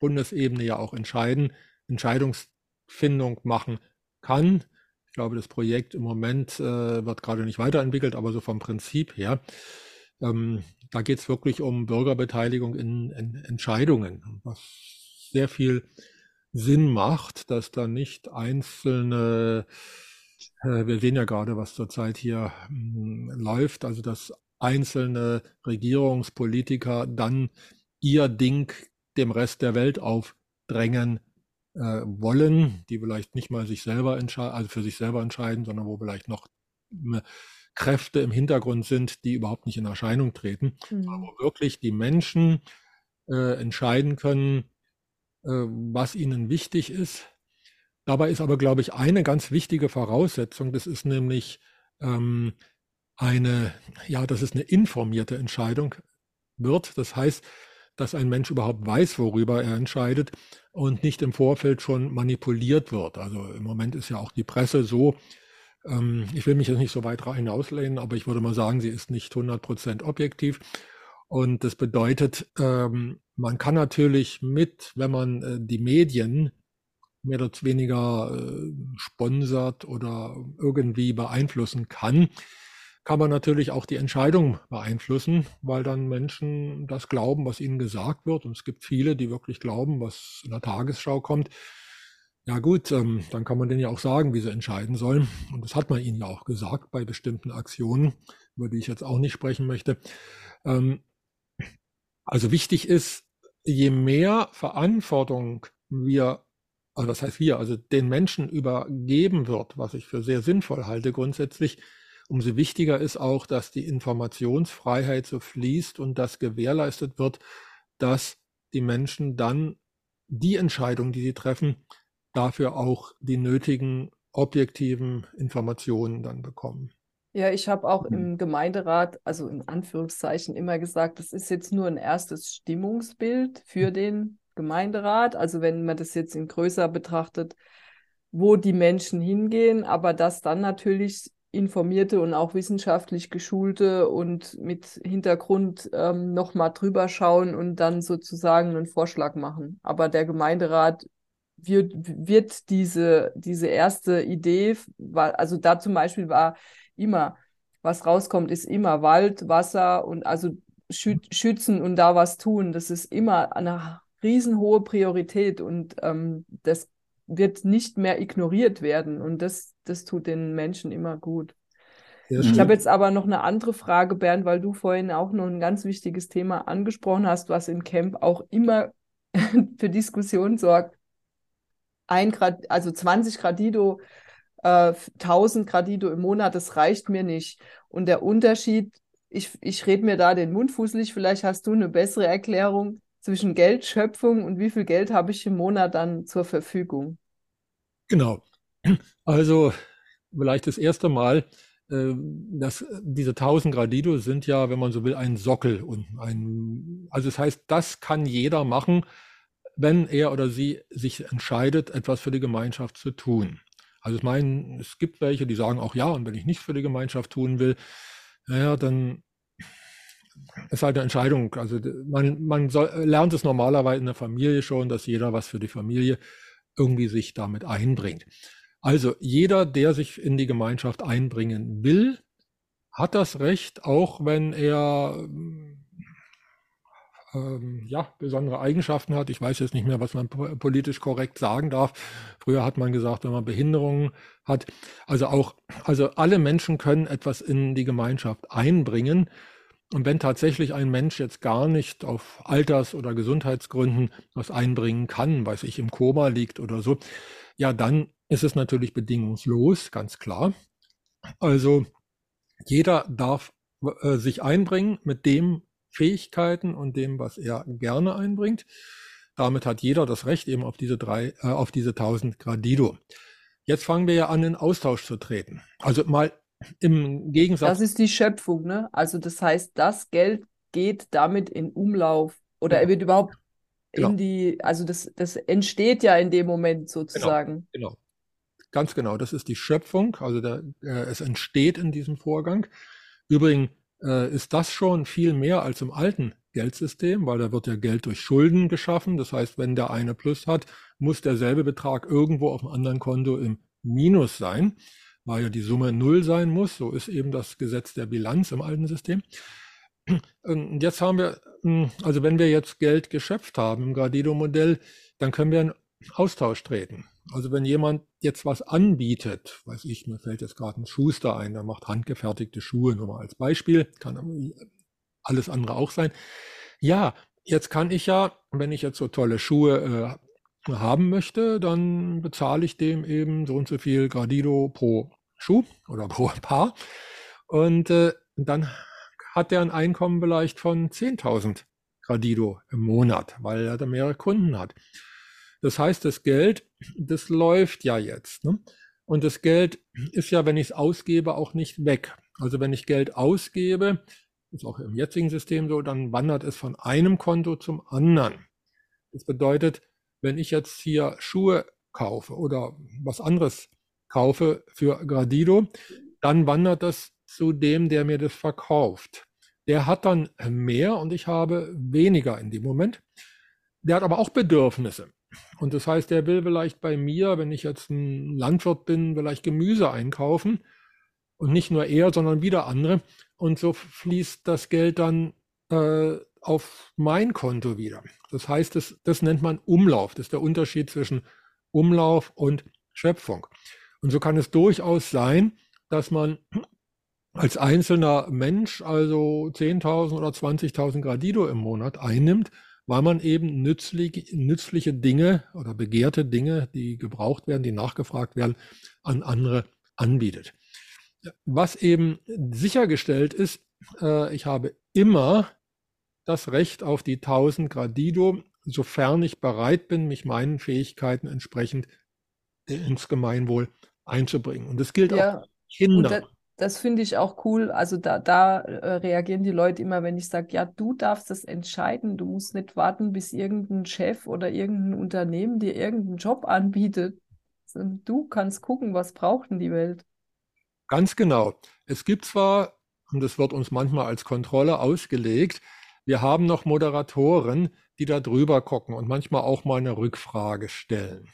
Bundesebene ja auch entscheiden, Entscheidungsfindung machen kann. Ich glaube, das Projekt im Moment äh, wird gerade nicht weiterentwickelt, aber so vom Prinzip her. Ähm, da geht es wirklich um Bürgerbeteiligung in, in Entscheidungen, was sehr viel Sinn macht, dass da nicht einzelne, äh, wir sehen ja gerade, was zurzeit hier mh, hm, läuft, also dass einzelne Regierungspolitiker dann ihr Ding dem Rest der Welt aufdrängen äh, wollen, die vielleicht nicht mal sich selber entscheiden, also für sich selber entscheiden, sondern wo vielleicht noch hm, Kräfte im Hintergrund sind, die überhaupt nicht in Erscheinung treten, mhm. aber wirklich die Menschen äh, entscheiden können, äh, was ihnen wichtig ist. Dabei ist aber, glaube ich, eine ganz wichtige Voraussetzung, das ist nämlich ähm, eine, ja, dass es eine informierte Entscheidung wird. Das heißt, dass ein Mensch überhaupt weiß, worüber er entscheidet und nicht im Vorfeld schon manipuliert wird. Also im Moment ist ja auch die Presse so, ähm, ich will mich jetzt nicht so weit hinauslehnen, aber ich würde mal sagen, sie ist nicht 100% objektiv. Und das bedeutet, ähm, man kann natürlich mit, wenn man äh, die Medien mehr oder weniger äh, sponsert oder irgendwie beeinflussen kann, kann man natürlich auch die Entscheidung beeinflussen, weil dann Menschen das glauben, was ihnen gesagt wird. Und es gibt viele, die wirklich glauben, was in der Tagesschau kommt. Ja gut, ähm, dann kann man denen ja auch sagen, wie sie entscheiden sollen. Und das hat man ihnen ja auch gesagt bei bestimmten Aktionen, über die ich jetzt auch nicht sprechen möchte. Ähm, also wichtig ist, je mehr Verantwortung wir, also das heißt wir, also den Menschen übergeben wird, was ich für sehr sinnvoll halte grundsätzlich, umso wichtiger ist auch, dass die Informationsfreiheit so fließt und dass gewährleistet wird, dass die Menschen dann die Entscheidung, die sie treffen, dafür auch die nötigen objektiven Informationen dann bekommen. Ja, ich habe auch mhm. im Gemeinderat, also in Anführungszeichen, immer gesagt, das ist jetzt nur ein erstes Stimmungsbild für mhm. den Gemeinderat. Also wenn man das jetzt in größer betrachtet, wo die Menschen hingehen, aber dass dann natürlich informierte und auch wissenschaftlich geschulte und mit Hintergrund ähm, nochmal drüber schauen und dann sozusagen einen Vorschlag machen. Aber der Gemeinderat wird, wird diese, diese erste Idee, war, also da zum Beispiel war immer, was rauskommt, ist immer Wald, Wasser und also schü schützen und da was tun. Das ist immer eine riesenhohe Priorität und ähm, das wird nicht mehr ignoriert werden und das, das tut den Menschen immer gut. Ja, ich habe jetzt aber noch eine andere Frage, Bernd, weil du vorhin auch noch ein ganz wichtiges Thema angesprochen hast, was im Camp auch immer für Diskussionen sorgt ein Grad, also 20 Gradido, äh, 1000 Gradido im Monat, das reicht mir nicht. Und der Unterschied, ich, ich rede mir da den Mund fußlich, vielleicht hast du eine bessere Erklärung zwischen Geldschöpfung und wie viel Geld habe ich im Monat dann zur Verfügung? Genau. Also vielleicht das erste Mal, äh, dass diese 1000 Gradido sind ja, wenn man so will, ein Sockel und ein, also das heißt, das kann jeder machen, wenn er oder sie sich entscheidet, etwas für die Gemeinschaft zu tun. Also ich meine, es gibt welche, die sagen auch ja, und wenn ich nichts für die Gemeinschaft tun will, naja, dann ist halt eine Entscheidung. Also man, man soll, lernt es normalerweise in der Familie schon, dass jeder was für die Familie irgendwie sich damit einbringt. Also jeder, der sich in die Gemeinschaft einbringen will, hat das Recht, auch wenn er ähm, ja, besondere Eigenschaften hat. Ich weiß jetzt nicht mehr, was man politisch korrekt sagen darf. Früher hat man gesagt, wenn man Behinderungen hat. Also auch, also alle Menschen können etwas in die Gemeinschaft einbringen. Und wenn tatsächlich ein Mensch jetzt gar nicht auf Alters- oder Gesundheitsgründen was einbringen kann, weiß ich, im Koma liegt oder so, ja, dann ist es natürlich bedingungslos, ganz klar. Also jeder darf äh, sich einbringen mit dem, Fähigkeiten und dem, was er gerne einbringt. Damit hat jeder das Recht eben auf diese drei, äh, auf diese 1000 Gradido. Jetzt fangen wir ja an, in Austausch zu treten. Also mal im Gegensatz. Das ist die Schöpfung, ne? Also das heißt, das Geld geht damit in Umlauf oder ja. er wird überhaupt genau. in die, also das, das entsteht ja in dem Moment sozusagen. Genau, genau. Ganz genau, das ist die Schöpfung, also der, äh, es entsteht in diesem Vorgang. Übrigens, äh, ist das schon viel mehr als im alten Geldsystem, weil da wird ja Geld durch Schulden geschaffen. Das heißt, wenn der eine Plus hat, muss derselbe Betrag irgendwo auf dem anderen Konto im Minus sein, weil ja die Summe null sein muss. So ist eben das Gesetz der Bilanz im alten System. Und jetzt haben wir, hm, also wenn wir jetzt Geld geschöpft haben im Gradido-Modell, dann können wir einen Austausch treten. Also wenn jemand jetzt was anbietet, weiß ich, mir fällt jetzt gerade ein Schuster ein, der macht handgefertigte Schuhe, nur mal als Beispiel, kann alles andere auch sein. Ja, jetzt kann ich ja, wenn ich jetzt so tolle Schuhe äh, haben möchte, dann bezahle ich dem eben so und so viel Gradido pro Schuh oder pro Paar. Und äh, dann hat er ein Einkommen vielleicht von 10.000 Gradido im Monat, weil er da mehrere Kunden hat. Das heißt, das Geld, das läuft ja jetzt. Ne? Und das Geld ist ja, wenn ich es ausgebe, auch nicht weg. Also wenn ich Geld ausgebe, ist auch im jetzigen System so, dann wandert es von einem Konto zum anderen. Das bedeutet, wenn ich jetzt hier Schuhe kaufe oder was anderes kaufe für Gradido, dann wandert das zu dem, der mir das verkauft. Der hat dann mehr und ich habe weniger in dem Moment. Der hat aber auch Bedürfnisse. Und das heißt, der will vielleicht bei mir, wenn ich jetzt ein Landwirt bin, vielleicht Gemüse einkaufen. Und nicht nur er, sondern wieder andere. Und so fließt das Geld dann äh, auf mein Konto wieder. Das heißt, das, das nennt man Umlauf. Das ist der Unterschied zwischen Umlauf und Schöpfung. Und so kann es durchaus sein, dass man als einzelner Mensch also 10.000 oder 20.000 Gradido im Monat einnimmt, weil man eben nützlich, nützliche Dinge oder begehrte Dinge, die gebraucht werden, die nachgefragt werden, an andere anbietet. Was eben sichergestellt ist, äh, ich habe immer das Recht auf die 1000 Gradido, sofern ich bereit bin, mich meinen Fähigkeiten entsprechend ins Gemeinwohl einzubringen. Und das gilt ja, auch für Kinder das finde ich auch cool. Also da, da äh, reagieren die Leute immer, wenn ich sage, ja, du darfst das entscheiden. Du musst nicht warten, bis irgendein Chef oder irgendein Unternehmen dir irgendeinen Job anbietet. Du kannst gucken, was braucht denn die Welt. Ganz genau. Es gibt zwar, und das wird uns manchmal als Kontrolle ausgelegt, wir haben noch Moderatoren, die da drüber gucken und manchmal auch mal eine Rückfrage stellen.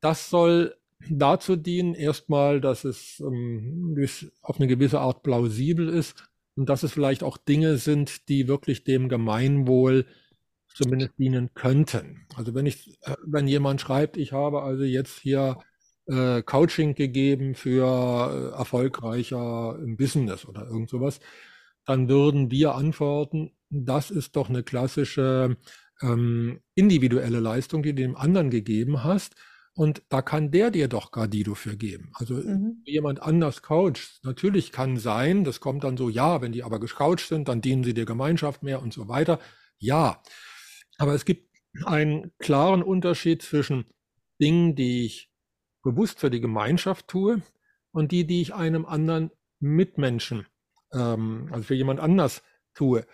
Das soll dazu dienen, erstmal, dass es ähm, auf eine gewisse Art plausibel ist und dass es vielleicht auch Dinge sind, die wirklich dem Gemeinwohl zumindest dienen könnten. Also wenn ich, äh, wenn jemand schreibt, ich habe also jetzt hier äh, Coaching gegeben für äh, erfolgreicher im Business oder irgend sowas, dann würden wir antworten, das ist doch eine klassische ähm, individuelle Leistung, die du dem anderen gegeben hast. Und da kann der dir doch Gradido für geben. Also mhm. jemand anders coacht. Natürlich kann sein, das kommt dann so, ja, wenn die aber gecoacht sind, dann dienen sie der Gemeinschaft mehr und so weiter. Ja. Aber es gibt einen klaren Unterschied zwischen Dingen, die ich bewusst für die Gemeinschaft tue und die, die ich einem anderen Mitmenschen, ähm, also für jemand anders tue.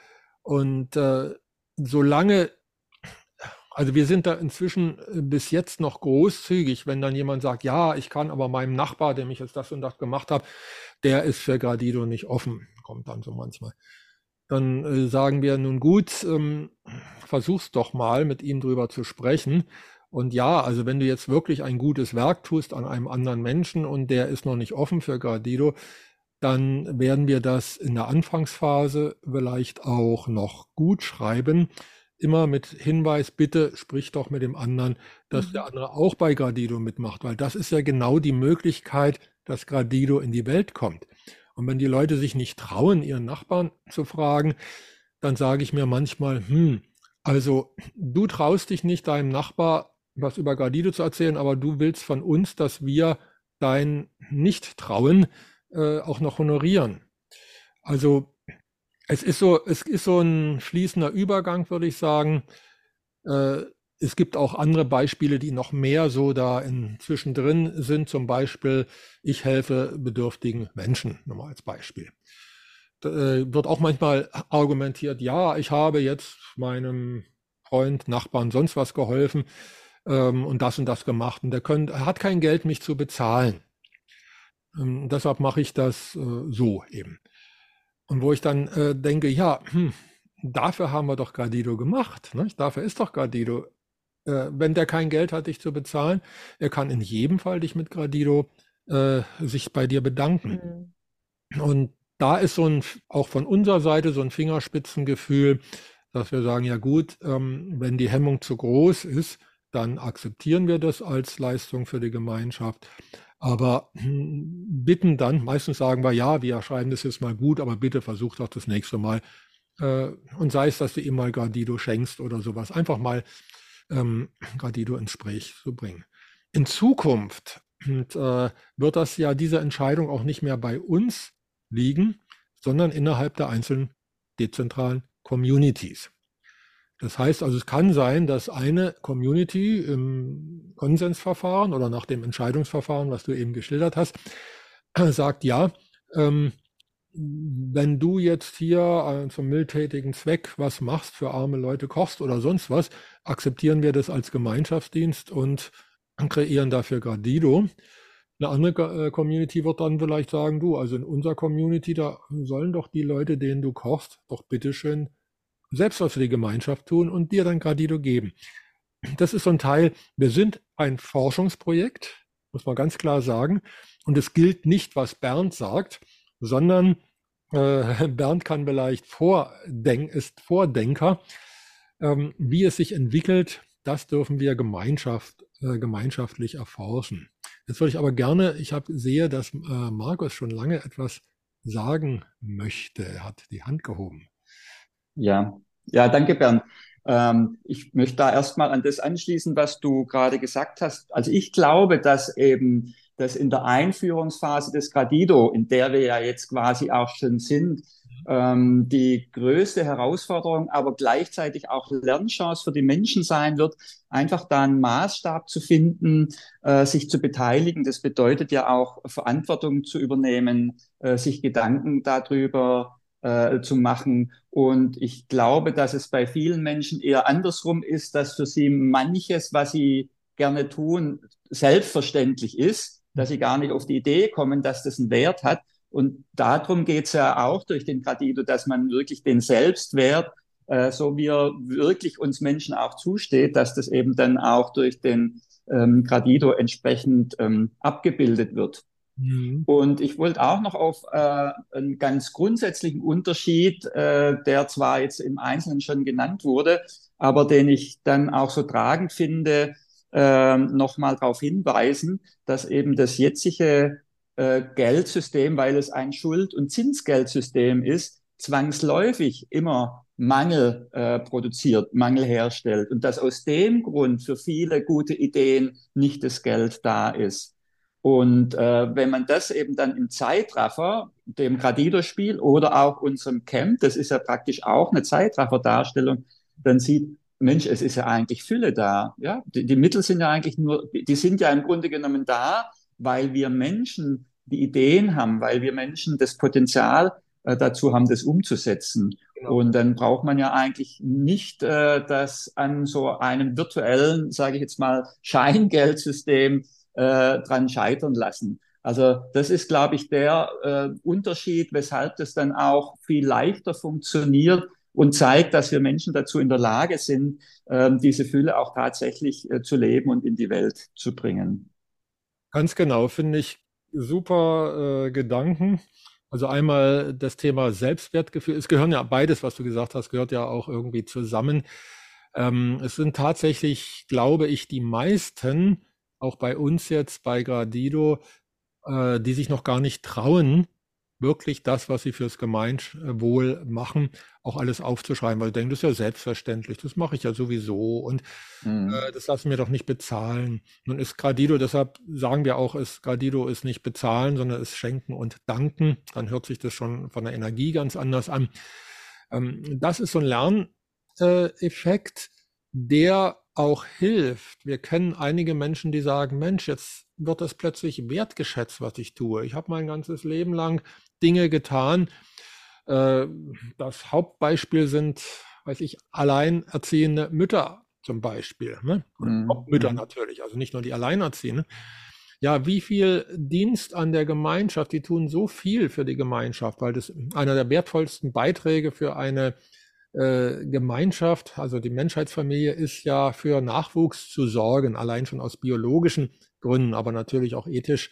Und äh, solange also wir sind da inzwischen äh, bis jetzt noch großzügig, wenn dann jemand sagt, ja, ich kann aber meinem Nachbar, der mich jetzt das und das gemacht hat, der ist für Gradido nicht offen, kommt dann so manchmal. Dann äh, sagen wir nun gut, ähm, versuch's doch mal mit ihm drüber zu sprechen. Und ja, also wenn du jetzt wirklich ein gutes Werk tust an einem anderen Menschen und der ist noch nicht offen für Gradido, dann werden wir das in der Anfangsphase vielleicht auch noch gut schreiben immer mit Hinweis, bitte sprich doch mit dem anderen, dass mhm. der andere auch bei Gradido mitmacht, weil das ist ja genau die Möglichkeit, dass Gradido in die Welt kommt. Und wenn die Leute sich nicht trauen, ihren Nachbarn zu fragen, dann sage ich mir manchmal, hm, also du traust dich nicht deinem Nachbar was über Gradido zu erzählen, aber du willst von uns, dass wir dein Nicht-Trauen äh, auch noch honorieren. Also es ist so, es ist so ein fließender Übergang, würde ich sagen. Äh, es gibt auch andere Beispiele, die noch mehr so da inzwischen drin sind. Zum Beispiel, ich helfe bedürftigen Menschen, nochmal als Beispiel. Da äh, wird auch manchmal argumentiert, ja, ich habe jetzt meinem Freund, Nachbarn, sonst was geholfen ähm, und das und das gemacht. Und der könnt, er hat kein Geld, mich zu bezahlen. Ähm, deshalb mache ich das äh, so eben. Und wo ich dann äh, denke, ja, hm, dafür haben wir doch Gradido gemacht. Ne? Dafür ist doch Gradido. Äh, wenn der kein Geld hat, dich zu bezahlen, er kann in jedem Fall dich mit Gradido äh, sich bei dir bedanken. Mhm. Und da ist so ein, auch von unserer Seite so ein Fingerspitzengefühl, dass wir sagen, ja gut, ähm, wenn die Hemmung zu groß ist, dann akzeptieren wir das als Leistung für die Gemeinschaft. Aber bitten dann, meistens sagen wir, ja, wir schreiben das jetzt mal gut, aber bitte versucht doch das nächste Mal. Äh, und sei es, dass du ihm mal Gradido schenkst oder sowas, einfach mal ähm, Gradido ins Gespräch zu bringen. In Zukunft und, äh, wird das ja diese Entscheidung auch nicht mehr bei uns liegen, sondern innerhalb der einzelnen dezentralen Communities. Das heißt also, es kann sein, dass eine Community im Konsensverfahren oder nach dem Entscheidungsverfahren, was du eben geschildert hast, sagt, ja, ähm, wenn du jetzt hier äh, zum mildtätigen Zweck was machst, für arme Leute kochst oder sonst was, akzeptieren wir das als Gemeinschaftsdienst und kreieren dafür Gradido. Eine andere äh, Community wird dann vielleicht sagen, du, also in unserer Community, da sollen doch die Leute, denen du kochst, doch bitteschön selbst was für die Gemeinschaft tun und dir dann Gradido geben. Das ist so ein Teil, wir sind ein Forschungsprojekt, muss man ganz klar sagen. Und es gilt nicht, was Bernd sagt, sondern äh, Bernd kann vielleicht vordenken, ist Vordenker. Ähm, wie es sich entwickelt, das dürfen wir Gemeinschaft, äh, gemeinschaftlich erforschen. Jetzt würde ich aber gerne, ich habe sehe, dass äh, Markus schon lange etwas sagen möchte. Er hat die Hand gehoben. Ja, ja, danke Bernd. Ähm, ich möchte da erstmal an das anschließen, was du gerade gesagt hast. Also ich glaube, dass eben dass in der Einführungsphase des Gradido, in der wir ja jetzt quasi auch schon sind, ähm, die größte Herausforderung, aber gleichzeitig auch Lernchance für die Menschen sein wird, einfach da einen Maßstab zu finden, äh, sich zu beteiligen. Das bedeutet ja auch Verantwortung zu übernehmen, äh, sich Gedanken darüber äh, zu machen. Und ich glaube, dass es bei vielen Menschen eher andersrum ist, dass für sie manches, was sie gerne tun, selbstverständlich ist, dass sie gar nicht auf die Idee kommen, dass das einen Wert hat. Und darum geht es ja auch durch den Gradido, dass man wirklich den Selbstwert, äh, so wie er wirklich uns Menschen auch zusteht, dass das eben dann auch durch den ähm, Gradido entsprechend ähm, abgebildet wird. Mhm. Und ich wollte auch noch auf äh, einen ganz grundsätzlichen Unterschied, äh, der zwar jetzt im Einzelnen schon genannt wurde, aber den ich dann auch so tragend finde, äh, nochmal darauf hinweisen, dass eben das jetzige äh, Geldsystem, weil es ein Schuld- und Zinsgeldsystem ist, zwangsläufig immer Mangel äh, produziert, Mangel herstellt und dass aus dem Grund für viele gute Ideen nicht das Geld da ist. Und äh, wenn man das eben dann im Zeitraffer, dem Gradido-Spiel oder auch unserem Camp, das ist ja praktisch auch eine Zeitraffer-Darstellung, dann sieht, Mensch, es ist ja eigentlich Fülle da. Ja, die, die Mittel sind ja eigentlich nur, die sind ja im Grunde genommen da, weil wir Menschen die Ideen haben, weil wir Menschen das Potenzial äh, dazu haben, das umzusetzen. Genau. Und dann braucht man ja eigentlich nicht äh, das an so einem virtuellen, sage ich jetzt mal, Scheingeldsystem äh, dran scheitern lassen. Also das ist, glaube ich, der äh, Unterschied, weshalb das dann auch viel leichter funktioniert und zeigt, dass wir Menschen dazu in der Lage sind, äh, diese Fülle auch tatsächlich äh, zu leben und in die Welt zu bringen. Ganz genau, finde ich super äh, Gedanken. Also einmal das Thema Selbstwertgefühl. Es gehören ja beides, was du gesagt hast, gehört ja auch irgendwie zusammen. Ähm, es sind tatsächlich, glaube ich, die meisten auch bei uns jetzt bei Gradido, äh, die sich noch gar nicht trauen, wirklich das, was sie fürs Gemeinwohl machen, auch alles aufzuschreiben, weil ich denke, das ist ja selbstverständlich, das mache ich ja sowieso und mhm. äh, das lassen wir doch nicht bezahlen. Nun ist Gradido, deshalb sagen wir auch, ist, Gradido ist nicht bezahlen, sondern ist schenken und danken. Dann hört sich das schon von der Energie ganz anders an. Ähm, das ist so ein Lerneffekt, der auch hilft. Wir kennen einige Menschen, die sagen, Mensch, jetzt wird das plötzlich wertgeschätzt, was ich tue. Ich habe mein ganzes Leben lang Dinge getan. Äh, das Hauptbeispiel sind, weiß ich, alleinerziehende Mütter zum Beispiel. Ne? Mhm. Mütter mhm. natürlich, also nicht nur die Alleinerziehenden. Ja, wie viel Dienst an der Gemeinschaft, die tun so viel für die Gemeinschaft, weil das einer der wertvollsten Beiträge für eine Gemeinschaft, also die Menschheitsfamilie, ist ja für Nachwuchs zu sorgen, allein schon aus biologischen Gründen, aber natürlich auch ethisch.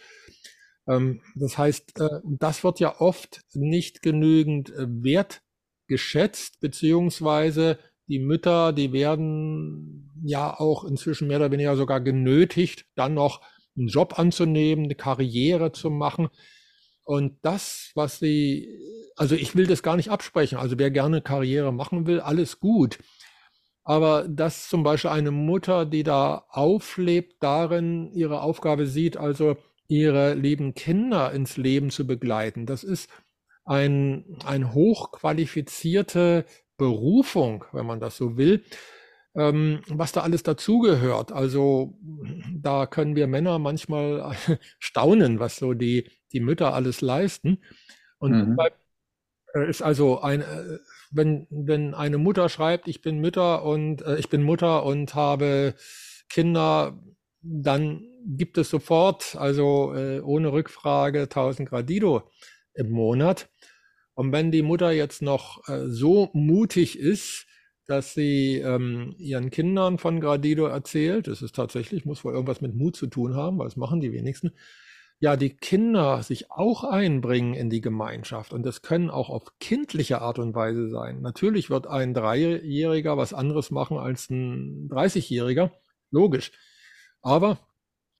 Ähm, das heißt, äh, das wird ja oft nicht genügend äh, wertgeschätzt, beziehungsweise die Mütter, die werden ja auch inzwischen mehr oder weniger sogar genötigt, dann noch einen Job anzunehmen, eine Karriere zu machen. Und das, was sie, also ich will das gar nicht absprechen. Also wer gerne Karriere machen will, alles gut. Aber dass zum Beispiel eine Mutter, die da auflebt, darin ihre Aufgabe sieht, also ihre lieben Kinder ins Leben zu begleiten, das ist ein, ein hochqualifizierte Berufung, wenn man das so will, ähm, was da alles dazugehört. Also da können wir Männer manchmal staunen, was so die, die Mütter alles leisten. Und mhm. Ist also ein, äh, wenn, wenn eine Mutter schreibt, ich bin Mütter und äh, ich bin Mutter und habe Kinder, dann gibt es sofort, also äh, ohne Rückfrage, 1000 Gradido im Monat. Und wenn die Mutter jetzt noch äh, so mutig ist, dass sie ähm, ihren Kindern von Gradido erzählt, das ist tatsächlich, muss wohl irgendwas mit Mut zu tun haben, weil das machen die wenigsten, ja, die Kinder sich auch einbringen in die Gemeinschaft. Und das können auch auf kindliche Art und Weise sein. Natürlich wird ein Dreijähriger was anderes machen als ein 30-Jähriger. Logisch. Aber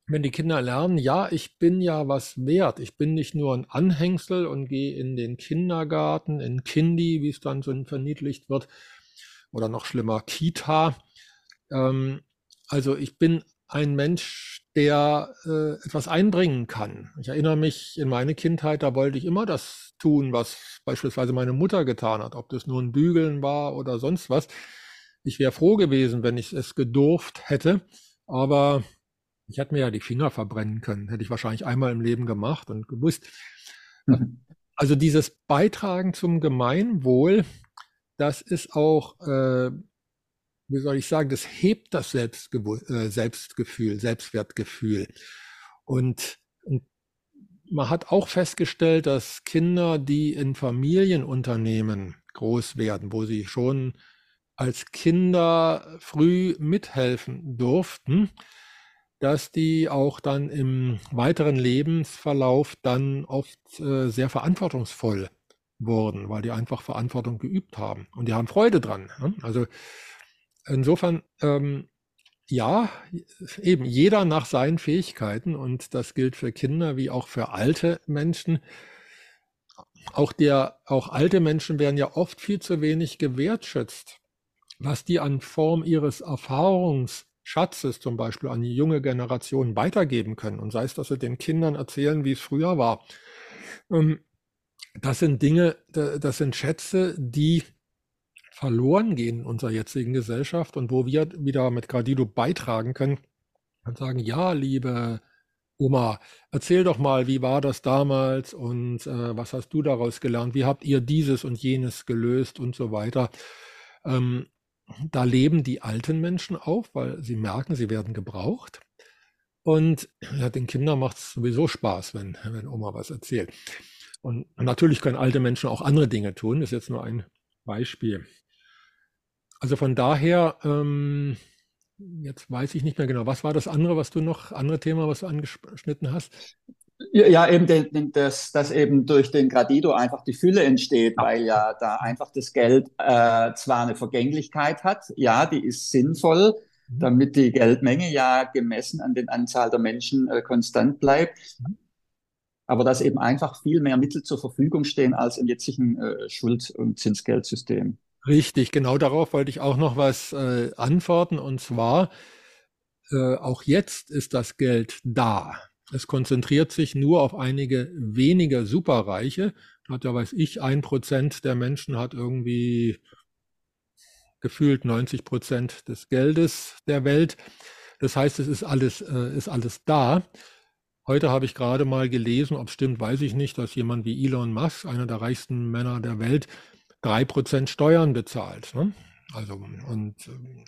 wenn die Kinder lernen, ja, ich bin ja was wert. Ich bin nicht nur ein Anhängsel und gehe in den Kindergarten, in Kindi, wie es dann so verniedlicht wird, oder noch schlimmer, Kita. Ähm, also ich bin ein Mensch, der äh, etwas einbringen kann. Ich erinnere mich in meine Kindheit, da wollte ich immer das tun, was beispielsweise meine Mutter getan hat, ob das nur ein Bügeln war oder sonst was. Ich wäre froh gewesen, wenn ich es gedurft hätte, aber ich hätte mir ja die Finger verbrennen können, hätte ich wahrscheinlich einmal im Leben gemacht und gewusst. Mhm. Also dieses Beitragen zum Gemeinwohl, das ist auch äh, wie soll ich sagen, das hebt das Selbstge äh, Selbstgefühl, Selbstwertgefühl. Und, und man hat auch festgestellt, dass Kinder, die in Familienunternehmen groß werden, wo sie schon als Kinder früh mithelfen durften, dass die auch dann im weiteren Lebensverlauf dann oft äh, sehr verantwortungsvoll wurden, weil die einfach Verantwortung geübt haben und die haben Freude dran. Ne? Also insofern, ähm, ja, eben jeder nach seinen Fähigkeiten und das gilt für Kinder wie auch für alte Menschen. Auch der, auch alte Menschen werden ja oft viel zu wenig gewertschätzt, was die an Form ihres Erfahrungsschatzes zum Beispiel an die junge Generation weitergeben können. Und sei es, dass sie den Kindern erzählen, wie es früher war. Ähm, das sind Dinge, das sind Schätze, die verloren gehen in unserer jetzigen Gesellschaft und wo wir wieder mit Gradido beitragen können und sagen, ja, liebe Oma, erzähl doch mal, wie war das damals und äh, was hast du daraus gelernt? Wie habt ihr dieses und jenes gelöst und so weiter? Ähm, da leben die alten Menschen auf, weil sie merken, sie werden gebraucht. Und ja, den Kindern macht es sowieso Spaß, wenn, wenn Oma was erzählt. Und natürlich können alte Menschen auch andere Dinge tun. Das ist jetzt nur ein Beispiel. Also von daher, ähm, jetzt weiß ich nicht mehr genau, was war das andere, was du noch, andere Thema, was du angeschnitten hast? Ja, eben, den, das, dass eben durch den Gradido einfach die Fülle entsteht, weil ja da einfach das Geld äh, zwar eine Vergänglichkeit hat, ja, die ist sinnvoll, mhm. damit die Geldmenge ja gemessen an den Anzahl der Menschen äh, konstant bleibt. Mhm. Aber dass eben einfach viel mehr Mittel zur Verfügung stehen als im jetzigen äh, Schuld- und Zinsgeldsystem. Richtig, genau darauf wollte ich auch noch was äh, antworten. Und zwar, äh, auch jetzt ist das Geld da. Es konzentriert sich nur auf einige wenige Superreiche. Hat ja, weiß ich, ein Prozent der Menschen hat irgendwie gefühlt 90 Prozent des Geldes der Welt. Das heißt, es ist alles, äh, ist alles da. Heute habe ich gerade mal gelesen, ob es stimmt, weiß ich nicht, dass jemand wie Elon Musk, einer der reichsten Männer der Welt, drei Prozent Steuern bezahlt. Ne? Also, und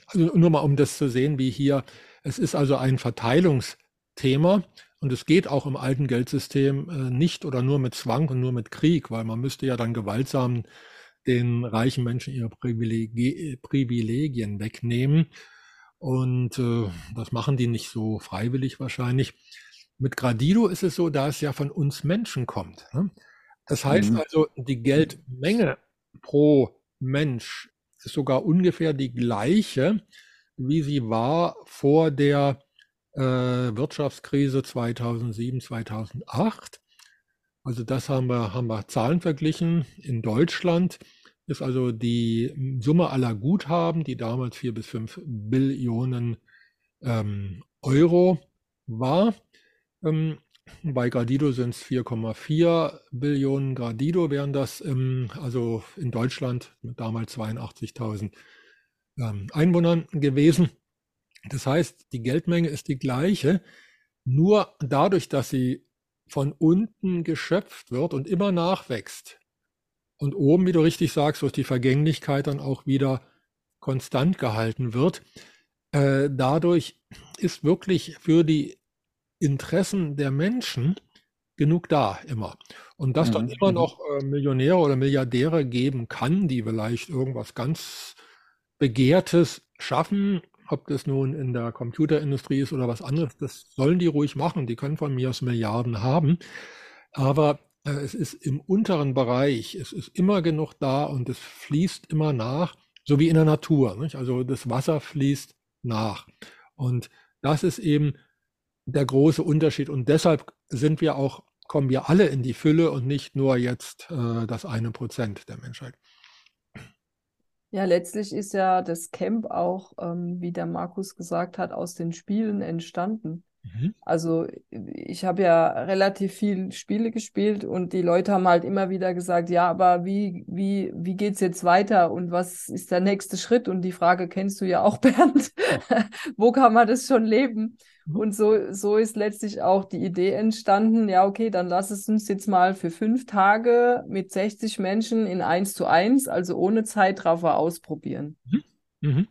also nur mal um das zu sehen, wie hier, es ist also ein Verteilungsthema und es geht auch im alten Geldsystem äh, nicht oder nur mit Zwang und nur mit Krieg, weil man müsste ja dann gewaltsam den reichen Menschen ihre Privileg Privilegien wegnehmen. Und äh, das machen die nicht so freiwillig wahrscheinlich. Mit Gradido ist es so, da es ja von uns Menschen kommt. Ne? Das heißt mhm. also, die Geldmenge pro Mensch ist sogar ungefähr die gleiche, wie sie war vor der äh, Wirtschaftskrise 2007, 2008. Also das haben wir, haben wir Zahlen verglichen. In Deutschland ist also die Summe aller Guthaben, die damals vier bis fünf Billionen ähm, Euro war, ähm, Bei Gradido sind es 4,4 Billionen Gradido, wären das im, also in Deutschland mit damals 82.000 ähm, Einwohnern gewesen. Das heißt, die Geldmenge ist die gleiche, nur dadurch, dass sie von unten geschöpft wird und immer nachwächst und oben, wie du richtig sagst, durch die Vergänglichkeit dann auch wieder konstant gehalten wird, äh, dadurch ist wirklich für die Interessen der Menschen genug da immer. Und dass dann Mhm. immer Mhm. noch äh, Millionäre oder Milliardäre geben kann, die vielleicht irgendwas ganz Begehrtes schaffen, ob das nun in der Computerindustrie ist oder was anderes, das sollen die ruhig machen. Die können von mir aus Milliarden haben. Aber äh, es ist im unteren Bereich, es ist immer genug da und es fließt immer nach, so wie in der Natur. Nicht? Also das Wasser fließt nach. Und das ist eben der große Unterschied. Und deshalb sind wir auch, kommen wir alle in die Fülle und nicht nur jetzt äh, das eine Prozent der Menschheit. Ja, letztlich ist ja das Camp auch, ähm, wie der Markus gesagt hat, aus den Spielen entstanden. Mhm. Also ich habe ja relativ viel Spiele gespielt und die Leute haben halt immer wieder gesagt, ja, aber wie, wie, wie geht's jetzt weiter und was ist der nächste Schritt? Und die Frage kennst du ja auch, Bernd. Wo kann man das schon leben? Mhm. Und so, so ist letztlich auch die Idee entstanden, ja, okay, dann lass es uns jetzt mal für fünf Tage mit 60 Menschen in eins zu eins, also ohne Zeitraffer ausprobieren. Mhm.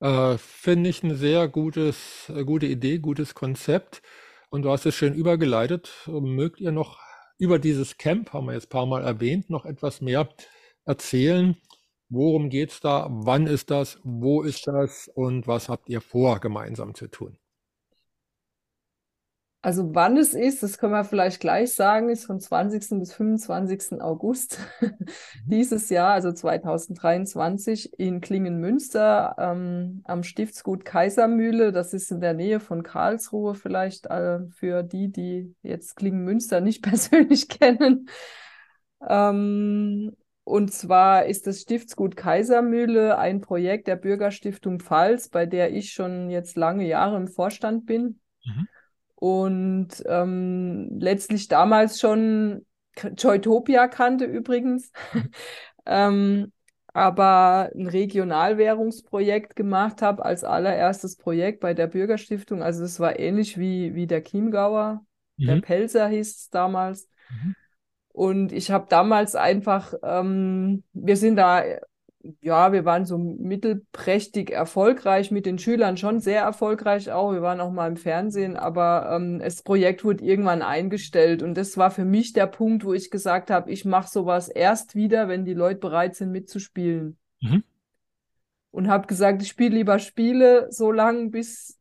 Äh, Finde ich eine sehr gutes, äh, gute Idee, gutes Konzept. Und du hast es schön übergeleitet. Mögt ihr noch über dieses Camp, haben wir jetzt ein paar Mal erwähnt, noch etwas mehr erzählen? Worum geht's da? Wann ist das? Wo ist das? Und was habt ihr vor, gemeinsam zu tun? Also wann es ist, das können wir vielleicht gleich sagen, ist von 20. bis 25. August dieses Jahr, also 2023 in Klingenmünster ähm, am Stiftsgut Kaisermühle. Das ist in der Nähe von Karlsruhe vielleicht äh, für die, die jetzt Klingenmünster nicht persönlich kennen. Ähm, und zwar ist das Stiftsgut Kaisermühle ein Projekt der Bürgerstiftung Pfalz, bei der ich schon jetzt lange Jahre im Vorstand bin. Mhm. Und ähm, letztlich damals schon Joytopia kannte übrigens, ähm, aber ein Regionalwährungsprojekt gemacht habe als allererstes Projekt bei der Bürgerstiftung. Also es war ähnlich wie, wie der Chiemgauer, der Mhm. Pelzer hieß es damals. Mhm. Und ich habe damals einfach, ähm, wir sind da, ja, wir waren so mittelprächtig erfolgreich mit den Schülern, schon sehr erfolgreich auch. Wir waren auch mal im Fernsehen, aber ähm, das Projekt wurde irgendwann eingestellt. Und das war für mich der Punkt, wo ich gesagt habe, ich mache sowas erst wieder, wenn die Leute bereit sind mitzuspielen. Mhm. Und habe gesagt, ich spiele lieber Spiele so lange, bis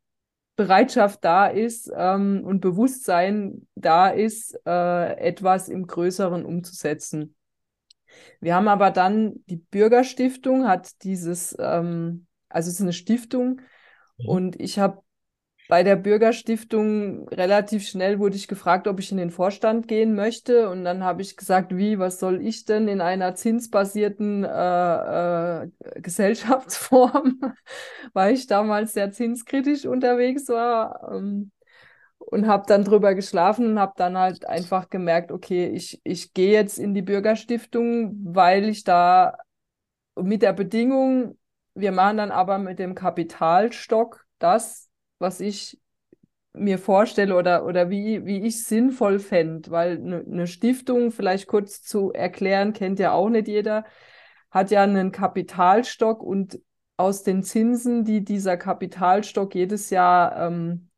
Bereitschaft da ist ähm, und Bewusstsein da ist, äh, etwas im Größeren umzusetzen. Wir haben aber dann, die Bürgerstiftung hat dieses, ähm, also es ist eine Stiftung Mhm. und ich habe bei der Bürgerstiftung relativ schnell wurde ich gefragt, ob ich in den Vorstand gehen möchte und dann habe ich gesagt, wie, was soll ich denn in einer zinsbasierten äh, äh, Gesellschaftsform, weil ich damals sehr zinskritisch unterwegs war. Ähm, und habe dann drüber geschlafen und habe dann halt einfach gemerkt, okay, ich, ich gehe jetzt in die Bürgerstiftung, weil ich da mit der Bedingung, wir machen dann aber mit dem Kapitalstock das, was ich mir vorstelle oder, oder wie, wie ich sinnvoll fände, weil eine ne Stiftung, vielleicht kurz zu erklären, kennt ja auch nicht jeder, hat ja einen Kapitalstock und aus den Zinsen, die dieser Kapitalstock jedes Jahr ähm,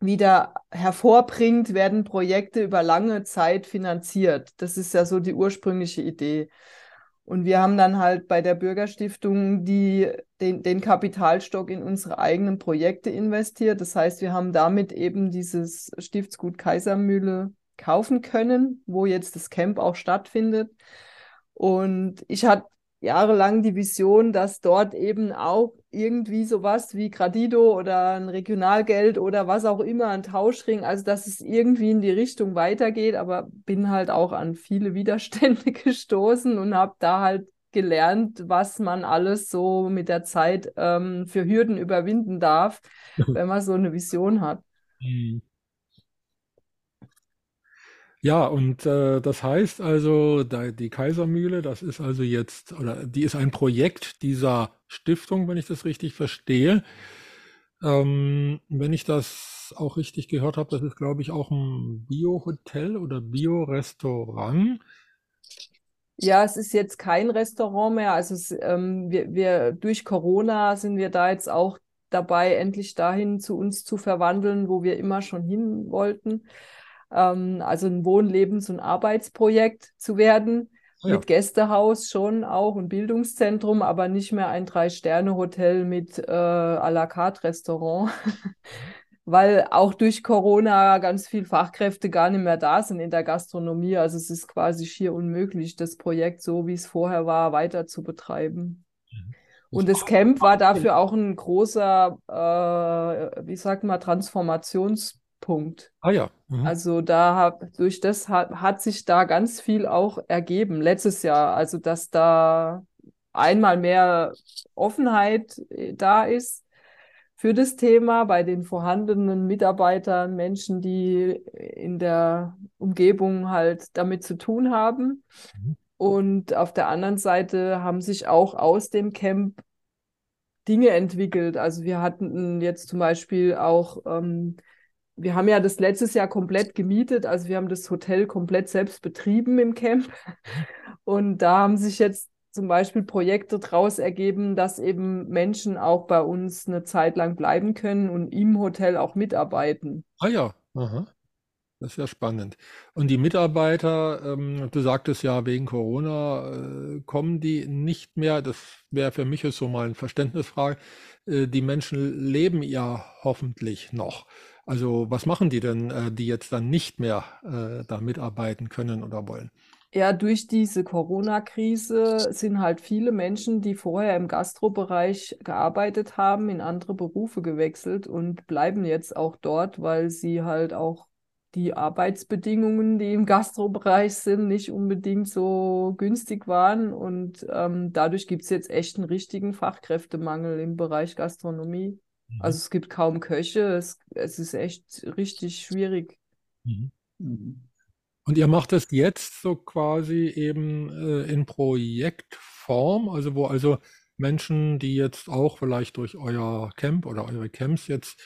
wieder hervorbringt, werden Projekte über lange Zeit finanziert. Das ist ja so die ursprüngliche Idee. Und wir haben dann halt bei der Bürgerstiftung die, den, den Kapitalstock in unsere eigenen Projekte investiert. Das heißt, wir haben damit eben dieses Stiftsgut Kaisermühle kaufen können, wo jetzt das Camp auch stattfindet. Und ich hatte jahrelang die Vision, dass dort eben auch irgendwie sowas wie Gradido oder ein Regionalgeld oder was auch immer, ein Tauschring, also dass es irgendwie in die Richtung weitergeht, aber bin halt auch an viele Widerstände gestoßen und habe da halt gelernt, was man alles so mit der Zeit ähm, für Hürden überwinden darf, wenn man so eine Vision hat. Mhm. Ja, und äh, das heißt also, da, die Kaisermühle, das ist also jetzt, oder die ist ein Projekt dieser Stiftung, wenn ich das richtig verstehe. Ähm, wenn ich das auch richtig gehört habe, das ist, glaube ich, auch ein Bio-Hotel oder Bio-Restaurant. Ja, es ist jetzt kein Restaurant mehr. Also es, ähm, wir, wir durch Corona sind wir da jetzt auch dabei, endlich dahin zu uns zu verwandeln, wo wir immer schon hin wollten. Ähm, also ein Wohn-, Lebens- und Arbeitsprojekt zu werden. Ja. Mit Gästehaus schon auch und Bildungszentrum, aber nicht mehr ein Drei-Sterne-Hotel mit äh, à la carte Restaurant. weil auch durch Corona ganz viele Fachkräfte gar nicht mehr da sind in der Gastronomie. Also es ist quasi schier unmöglich, das Projekt so, wie es vorher war, weiter zu betreiben. Mhm. Und das Camp war dafür auch ein großer, äh, wie sagt man, Transformationspunkt. Ah ja. Mhm. Also da hat, durch das hat, hat sich da ganz viel auch ergeben letztes Jahr. Also dass da einmal mehr Offenheit äh, da ist für das Thema bei den vorhandenen Mitarbeitern, Menschen, die in der Umgebung halt damit zu tun haben. Mhm. Und auf der anderen Seite haben sich auch aus dem Camp Dinge entwickelt. Also wir hatten jetzt zum Beispiel auch, ähm, wir haben ja das letztes Jahr komplett gemietet, also wir haben das Hotel komplett selbst betrieben im Camp. Und da haben sich jetzt zum Beispiel Projekte daraus ergeben, dass eben Menschen auch bei uns eine Zeit lang bleiben können und im Hotel auch mitarbeiten. Ah ja, aha. Das ist ja spannend. Und die Mitarbeiter, ähm, du sagtest ja, wegen Corona äh, kommen die nicht mehr. Das wäre für mich jetzt so mal eine Verständnisfrage. Äh, die Menschen leben ja hoffentlich noch. Also was machen die denn, äh, die jetzt dann nicht mehr äh, da mitarbeiten können oder wollen? Ja, durch diese Corona-Krise sind halt viele Menschen, die vorher im Gastrobereich gearbeitet haben, in andere Berufe gewechselt und bleiben jetzt auch dort, weil sie halt auch die Arbeitsbedingungen, die im Gastrobereich sind, nicht unbedingt so günstig waren. Und ähm, dadurch gibt es jetzt echt einen richtigen Fachkräftemangel im Bereich Gastronomie. Mhm. Also es gibt kaum Köche, es, es ist echt richtig schwierig. Mhm. Mhm. Und ihr macht es jetzt so quasi eben äh, in Projektform, also wo also Menschen, die jetzt auch vielleicht durch euer Camp oder eure Camps jetzt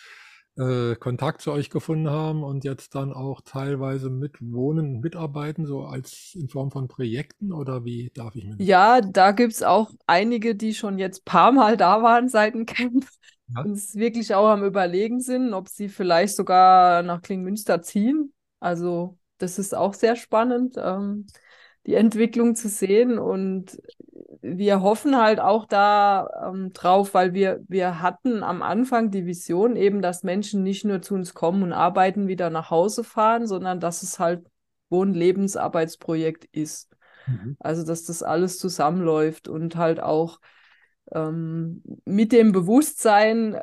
äh, Kontakt zu euch gefunden haben und jetzt dann auch teilweise mitwohnen, mitarbeiten, so als in Form von Projekten oder wie darf ich mir das? Ja, da gibt es auch einige, die schon jetzt paar Mal da waren seit dem Camp ja. wirklich auch am Überlegen sind, ob sie vielleicht sogar nach Klingmünster ziehen. Also das ist auch sehr spannend, ähm, die Entwicklung zu sehen. Und wir hoffen halt auch da ähm, drauf, weil wir, wir hatten am Anfang die Vision eben, dass Menschen nicht nur zu uns kommen und arbeiten, wieder nach Hause fahren, sondern dass es halt Wohn-Lebensarbeitsprojekt ist. Mhm. Also, dass das alles zusammenläuft und halt auch ähm, mit dem Bewusstsein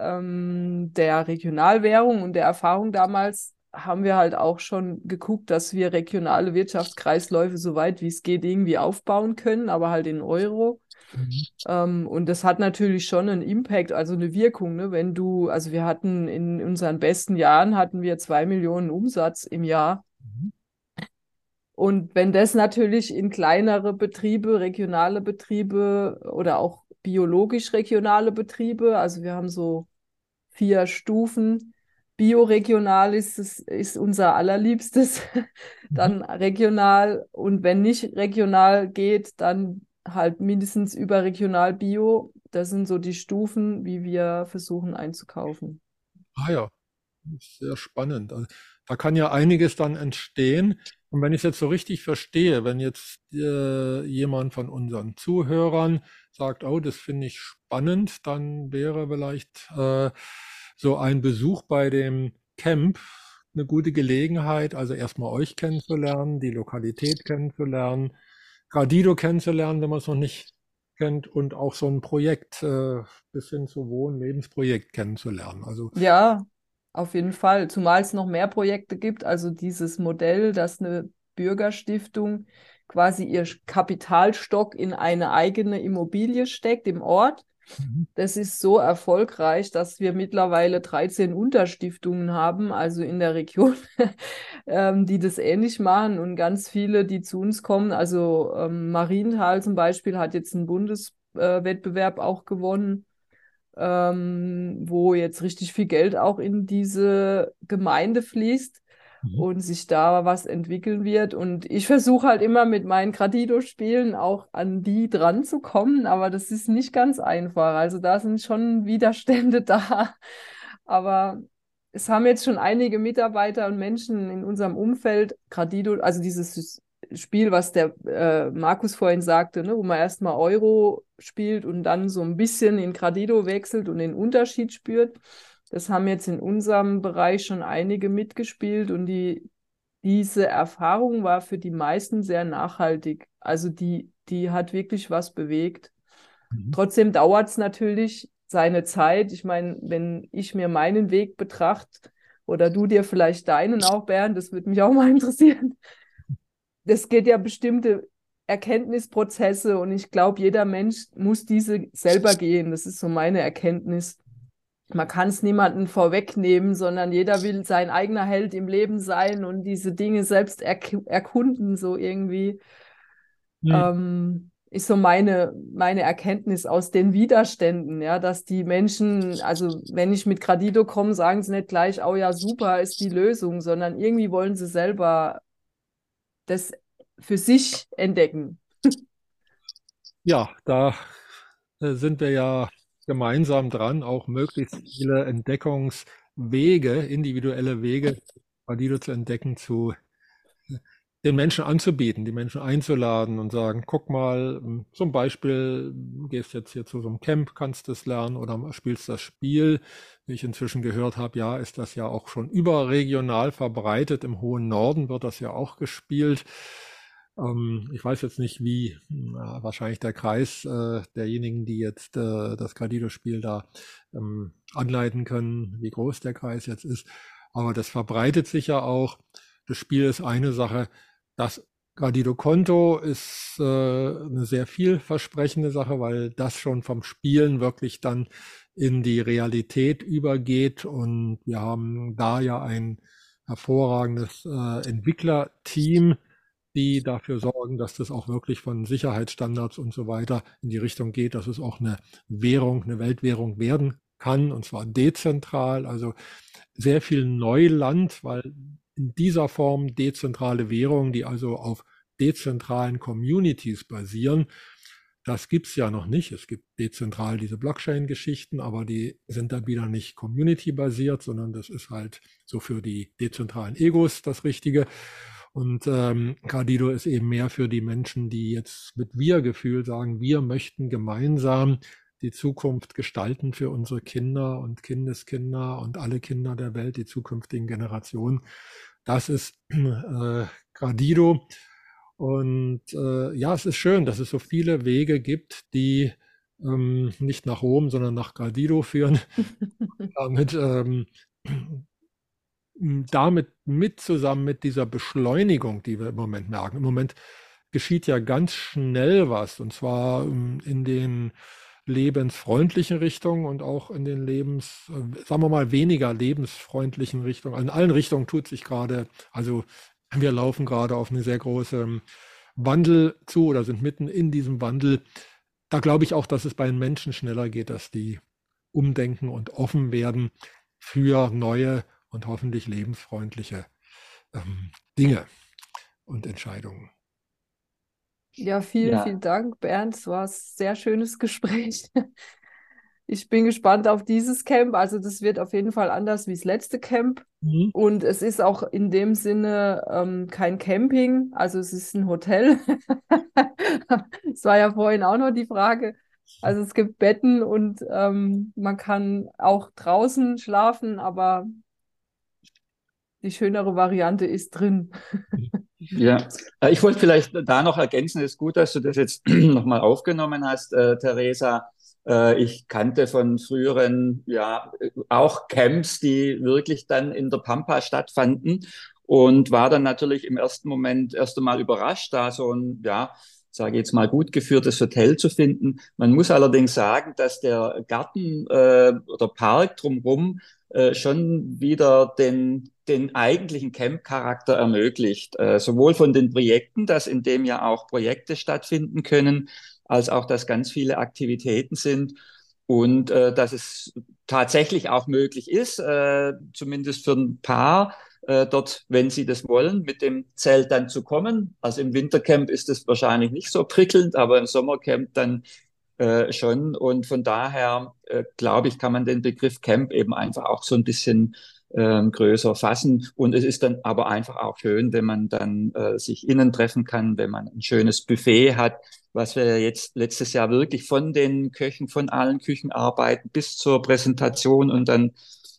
ähm, der Regionalwährung und der Erfahrung damals, haben wir halt auch schon geguckt, dass wir regionale Wirtschaftskreisläufe so weit wie es geht irgendwie aufbauen können, aber halt in Euro. Mhm. Ähm, und das hat natürlich schon einen Impact, also eine Wirkung. Ne? Wenn du, also wir hatten in unseren besten Jahren hatten wir zwei Millionen Umsatz im Jahr. Mhm. Und wenn das natürlich in kleinere Betriebe, regionale Betriebe oder auch biologisch regionale Betriebe, also wir haben so vier Stufen, Bioregional ist, es, ist unser allerliebstes, dann mhm. regional und wenn nicht regional geht, dann halt mindestens überregional Bio. Das sind so die Stufen, wie wir versuchen einzukaufen. Ah ja, sehr spannend. Also, da kann ja einiges dann entstehen. Und wenn ich es jetzt so richtig verstehe, wenn jetzt äh, jemand von unseren Zuhörern sagt, oh, das finde ich spannend, dann wäre vielleicht äh, so ein Besuch bei dem Camp eine gute Gelegenheit, also erstmal euch kennenzulernen, die Lokalität kennenzulernen, Gradido kennenzulernen, wenn man es noch nicht kennt, und auch so ein Projekt äh, bis hin zu Wohn-, Lebensprojekt kennenzulernen. Also ja, auf jeden Fall. Zumal es noch mehr Projekte gibt, also dieses Modell, dass eine Bürgerstiftung quasi ihr Kapitalstock in eine eigene Immobilie steckt im Ort Mhm. Das ist so erfolgreich, dass wir mittlerweile 13 Unterstiftungen haben, also in der Region, ähm, die das ähnlich machen und ganz viele, die zu uns kommen. Also ähm, Marienthal zum Beispiel hat jetzt einen Bundeswettbewerb äh, auch gewonnen, ähm, wo jetzt richtig viel Geld auch in diese Gemeinde fließt mhm. und sich da was entwickeln wird. Und ich versuche halt immer mit meinen Gradido-Spielen auch an die dran zu kommen, aber das ist nicht ganz einfach. Also da sind schon Widerstände da. Aber es haben jetzt schon einige Mitarbeiter und Menschen in unserem Umfeld Gradido, also dieses Spiel, was der äh, Markus vorhin sagte, ne, wo man erstmal Euro spielt und dann so ein bisschen in Gradido wechselt und den Unterschied spürt. Das haben jetzt in unserem Bereich schon einige mitgespielt und die, diese Erfahrung war für die meisten sehr nachhaltig. Also die, die hat wirklich was bewegt. Mhm. Trotzdem dauert es natürlich seine Zeit. Ich meine, wenn ich mir meinen Weg betrachte, oder du dir vielleicht deinen auch, Bernd, das würde mich auch mal interessieren. Das geht ja bestimmte Erkenntnisprozesse und ich glaube, jeder Mensch muss diese selber gehen. Das ist so meine Erkenntnis man kann es niemandem vorwegnehmen, sondern jeder will sein eigener Held im Leben sein und diese Dinge selbst erk erkunden, so irgendwie. Mhm. Ähm, ist so meine, meine Erkenntnis aus den Widerständen, ja, dass die Menschen, also wenn ich mit Gradido komme, sagen sie nicht gleich, oh ja, super ist die Lösung, sondern irgendwie wollen sie selber das für sich entdecken. Ja, da äh, sind wir ja gemeinsam dran, auch möglichst viele Entdeckungswege, individuelle Wege, Valide zu entdecken, zu den Menschen anzubieten, die Menschen einzuladen und sagen, guck mal, zum Beispiel, gehst jetzt hier zu so einem Camp, kannst das lernen oder spielst das Spiel. Wie ich inzwischen gehört habe, ja, ist das ja auch schon überregional verbreitet. Im hohen Norden wird das ja auch gespielt. Ähm, ich weiß jetzt nicht, wie wahrscheinlich der Kreis äh, derjenigen, die jetzt äh, das Gradido-Spiel da ähm, anleiten können, wie groß der Kreis jetzt ist. Aber das verbreitet sich ja auch. Das Spiel ist eine Sache. Das Gradido-Konto ist äh, eine sehr vielversprechende Sache, weil das schon vom Spielen wirklich dann in die Realität übergeht. Und wir haben da ja ein hervorragendes äh, Entwicklerteam, die dafür sorgen, dass das auch wirklich von Sicherheitsstandards und so weiter in die Richtung geht, dass es auch eine Währung, eine Weltwährung werden kann, und zwar dezentral, also sehr viel Neuland, weil in dieser Form dezentrale Währungen, die also auf dezentralen Communities basieren, das gibt's ja noch nicht. Es gibt dezentral diese Blockchain-Geschichten, aber die sind dann wieder nicht community-basiert, sondern das ist halt so für die dezentralen Egos das Richtige. Und ähm, Cardido ist eben mehr für die Menschen, die jetzt mit Wir-Gefühl sagen, wir möchten gemeinsam die Zukunft gestalten für unsere Kinder und Kindeskinder und alle Kinder der Welt, die zukünftigen Generationen. Das ist äh, Gradido. Und äh, ja, es ist schön, dass es so viele Wege gibt, die ähm, nicht nach Rom, sondern nach Gradido führen. Damit ähm, damit mit zusammen mit dieser Beschleunigung, die wir im Moment merken. Im Moment geschieht ja ganz schnell was und zwar ähm, in den lebensfreundlichen Richtungen und auch in den Lebens, äh, sagen wir mal, weniger lebensfreundlichen Richtungen. In allen Richtungen tut sich gerade, also wir laufen gerade auf eine sehr große ähm, Wandel zu oder sind mitten in diesem Wandel. Da glaube ich auch, dass es bei den Menschen schneller geht, dass die umdenken und offen werden für neue und hoffentlich lebensfreundliche ähm, Dinge und Entscheidungen. Ja, vielen, ja. vielen Dank, Bernd. Es war ein sehr schönes Gespräch. Ich bin gespannt auf dieses Camp. Also das wird auf jeden Fall anders wie das letzte Camp. Mhm. Und es ist auch in dem Sinne ähm, kein Camping, also es ist ein Hotel. Es war ja vorhin auch noch die Frage. Also es gibt Betten und ähm, man kann auch draußen schlafen, aber die schönere Variante ist drin. Ja, äh, ich wollte vielleicht da noch ergänzen, es ist gut, dass du das jetzt nochmal aufgenommen hast, äh, Theresa. Äh, ich kannte von früheren, ja, auch Camps, die wirklich dann in der Pampa stattfanden und war dann natürlich im ersten Moment erst einmal überrascht, da so ein, ja, sage jetzt mal, gut geführtes Hotel zu finden. Man muss allerdings sagen, dass der Garten äh, oder Park drumherum äh, schon wieder den, den eigentlichen Camp-Charakter ermöglicht. Äh, sowohl von den Projekten, dass in dem ja auch Projekte stattfinden können, als auch, dass ganz viele Aktivitäten sind und äh, dass es tatsächlich auch möglich ist, äh, zumindest für ein paar, äh, dort, wenn sie das wollen, mit dem Zelt dann zu kommen. Also im Wintercamp ist es wahrscheinlich nicht so prickelnd, aber im Sommercamp dann äh, schon. Und von daher, äh, glaube ich, kann man den Begriff Camp eben einfach auch so ein bisschen ähm, größer fassen. Und es ist dann aber einfach auch schön, wenn man dann äh, sich innen treffen kann, wenn man ein schönes Buffet hat, was wir jetzt letztes Jahr wirklich von den Köchen, von allen Küchenarbeiten bis zur Präsentation und dann,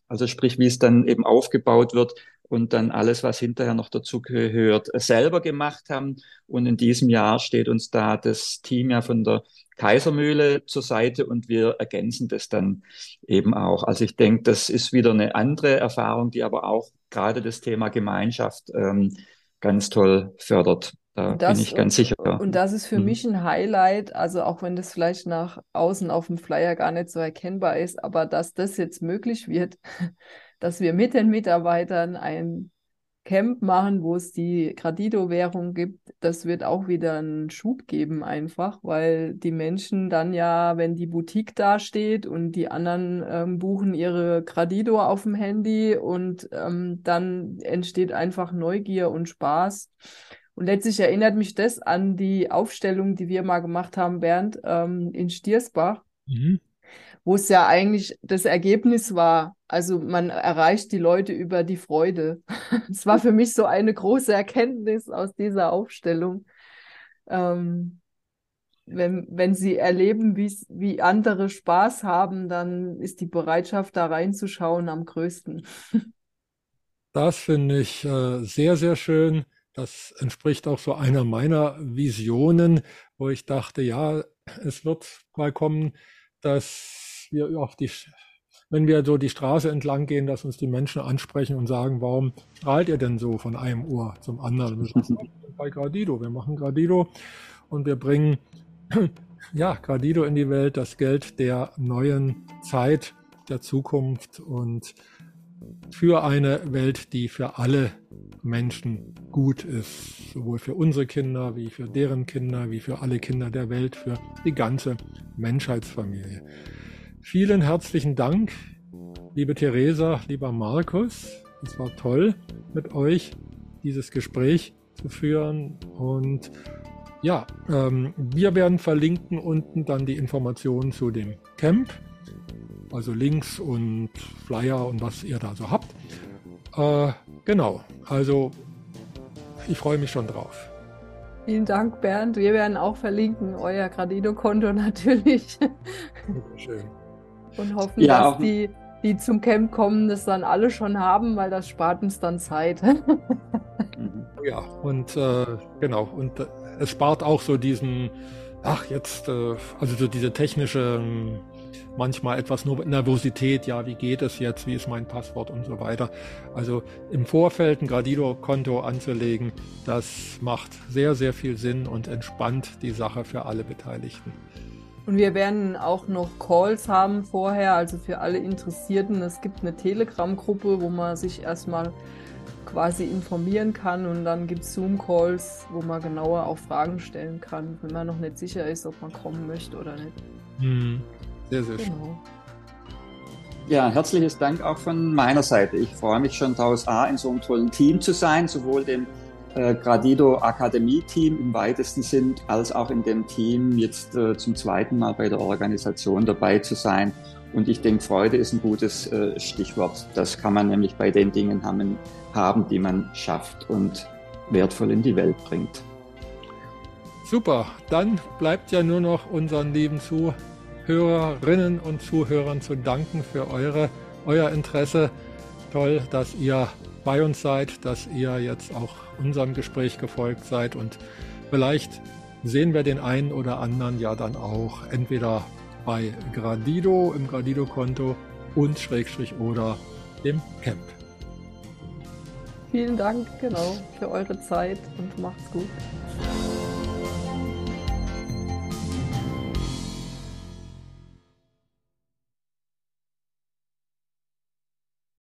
also sprich, wie es dann eben aufgebaut wird, und dann alles, was hinterher noch dazu gehört, selber gemacht haben. Und in diesem Jahr steht uns da das Team ja von der Kaisermühle zur Seite und wir ergänzen das dann eben auch. Also ich denke, das ist wieder eine andere Erfahrung, die aber auch gerade das Thema Gemeinschaft ähm, ganz toll fördert. Da das, bin ich ganz sicher. Und das ist für mhm. mich ein Highlight, also auch wenn das vielleicht nach außen auf dem Flyer gar nicht so erkennbar ist, aber dass das jetzt möglich wird, dass wir mit den Mitarbeitern ein Camp machen, wo es die Gradido-Währung gibt, das wird auch wieder einen Schub geben einfach, weil die Menschen dann ja, wenn die Boutique dasteht und die anderen ähm, buchen ihre Gradido auf dem Handy und ähm, dann entsteht einfach Neugier und Spaß. Und letztlich erinnert mich das an die Aufstellung, die wir mal gemacht haben, Bernd, ähm, in Stiersbach. Mhm wo es ja eigentlich das Ergebnis war, also man erreicht die Leute über die Freude. Es war für mich so eine große Erkenntnis aus dieser Aufstellung. Ähm, wenn, wenn sie erleben, wie andere Spaß haben, dann ist die Bereitschaft, da reinzuschauen, am größten. Das finde ich äh, sehr, sehr schön. Das entspricht auch so einer meiner Visionen, wo ich dachte, ja, es wird mal kommen, dass wir auf die, wenn wir so die Straße entlang gehen, dass uns die Menschen ansprechen und sagen, warum strahlt ihr denn so von einem Ohr zum anderen? Wir sagen, bei Gradido, wir machen Gradido und wir bringen ja, Gradido in die Welt, das Geld der neuen Zeit, der Zukunft und für eine Welt, die für alle Menschen gut ist, sowohl für unsere Kinder wie für deren Kinder, wie für alle Kinder der Welt, für die ganze Menschheitsfamilie. Vielen herzlichen Dank, liebe Theresa, lieber Markus. Es war toll, mit euch dieses Gespräch zu führen. Und ja, ähm, wir werden verlinken unten dann die Informationen zu dem Camp. Also Links und Flyer und was ihr da so habt. Äh, genau, also ich freue mich schon drauf. Vielen Dank, Bernd. Wir werden auch verlinken, euer Gradido-Konto natürlich. Schön. Und hoffen, ja, dass die, die zum Camp kommen, das dann alle schon haben, weil das spart uns dann Zeit. ja, und äh, genau, und äh, es spart auch so diesen, ach jetzt, äh, also so diese technische, ähm, manchmal etwas nur Nervosität, ja, wie geht es jetzt, wie ist mein Passwort und so weiter. Also im Vorfeld ein Gradido-Konto anzulegen, das macht sehr, sehr viel Sinn und entspannt die Sache für alle Beteiligten. Und wir werden auch noch Calls haben vorher, also für alle Interessierten. Es gibt eine Telegram-Gruppe, wo man sich erstmal quasi informieren kann und dann gibt es Zoom-Calls, wo man genauer auch Fragen stellen kann, wenn man noch nicht sicher ist, ob man kommen möchte oder nicht. Mhm. Sehr, sehr genau. schön. Ja, herzliches Dank auch von meiner Seite. Ich freue mich schon daraus, A, in so einem tollen Team zu sein, sowohl dem äh, Gradido Akademie-Team im weitesten Sinn, als auch in dem Team jetzt äh, zum zweiten Mal bei der Organisation dabei zu sein. Und ich denke, Freude ist ein gutes äh, Stichwort. Das kann man nämlich bei den Dingen haben, haben, die man schafft und wertvoll in die Welt bringt. Super, dann bleibt ja nur noch unseren lieben Zuhörerinnen und Zuhörern zu danken für eure, euer Interesse. Toll, dass ihr bei uns seid, dass ihr jetzt auch unserem Gespräch gefolgt seid und vielleicht sehen wir den einen oder anderen ja dann auch entweder bei Gradido im Gradido-Konto und Schrägstrich oder dem Camp. Vielen Dank, genau, für eure Zeit und macht's gut.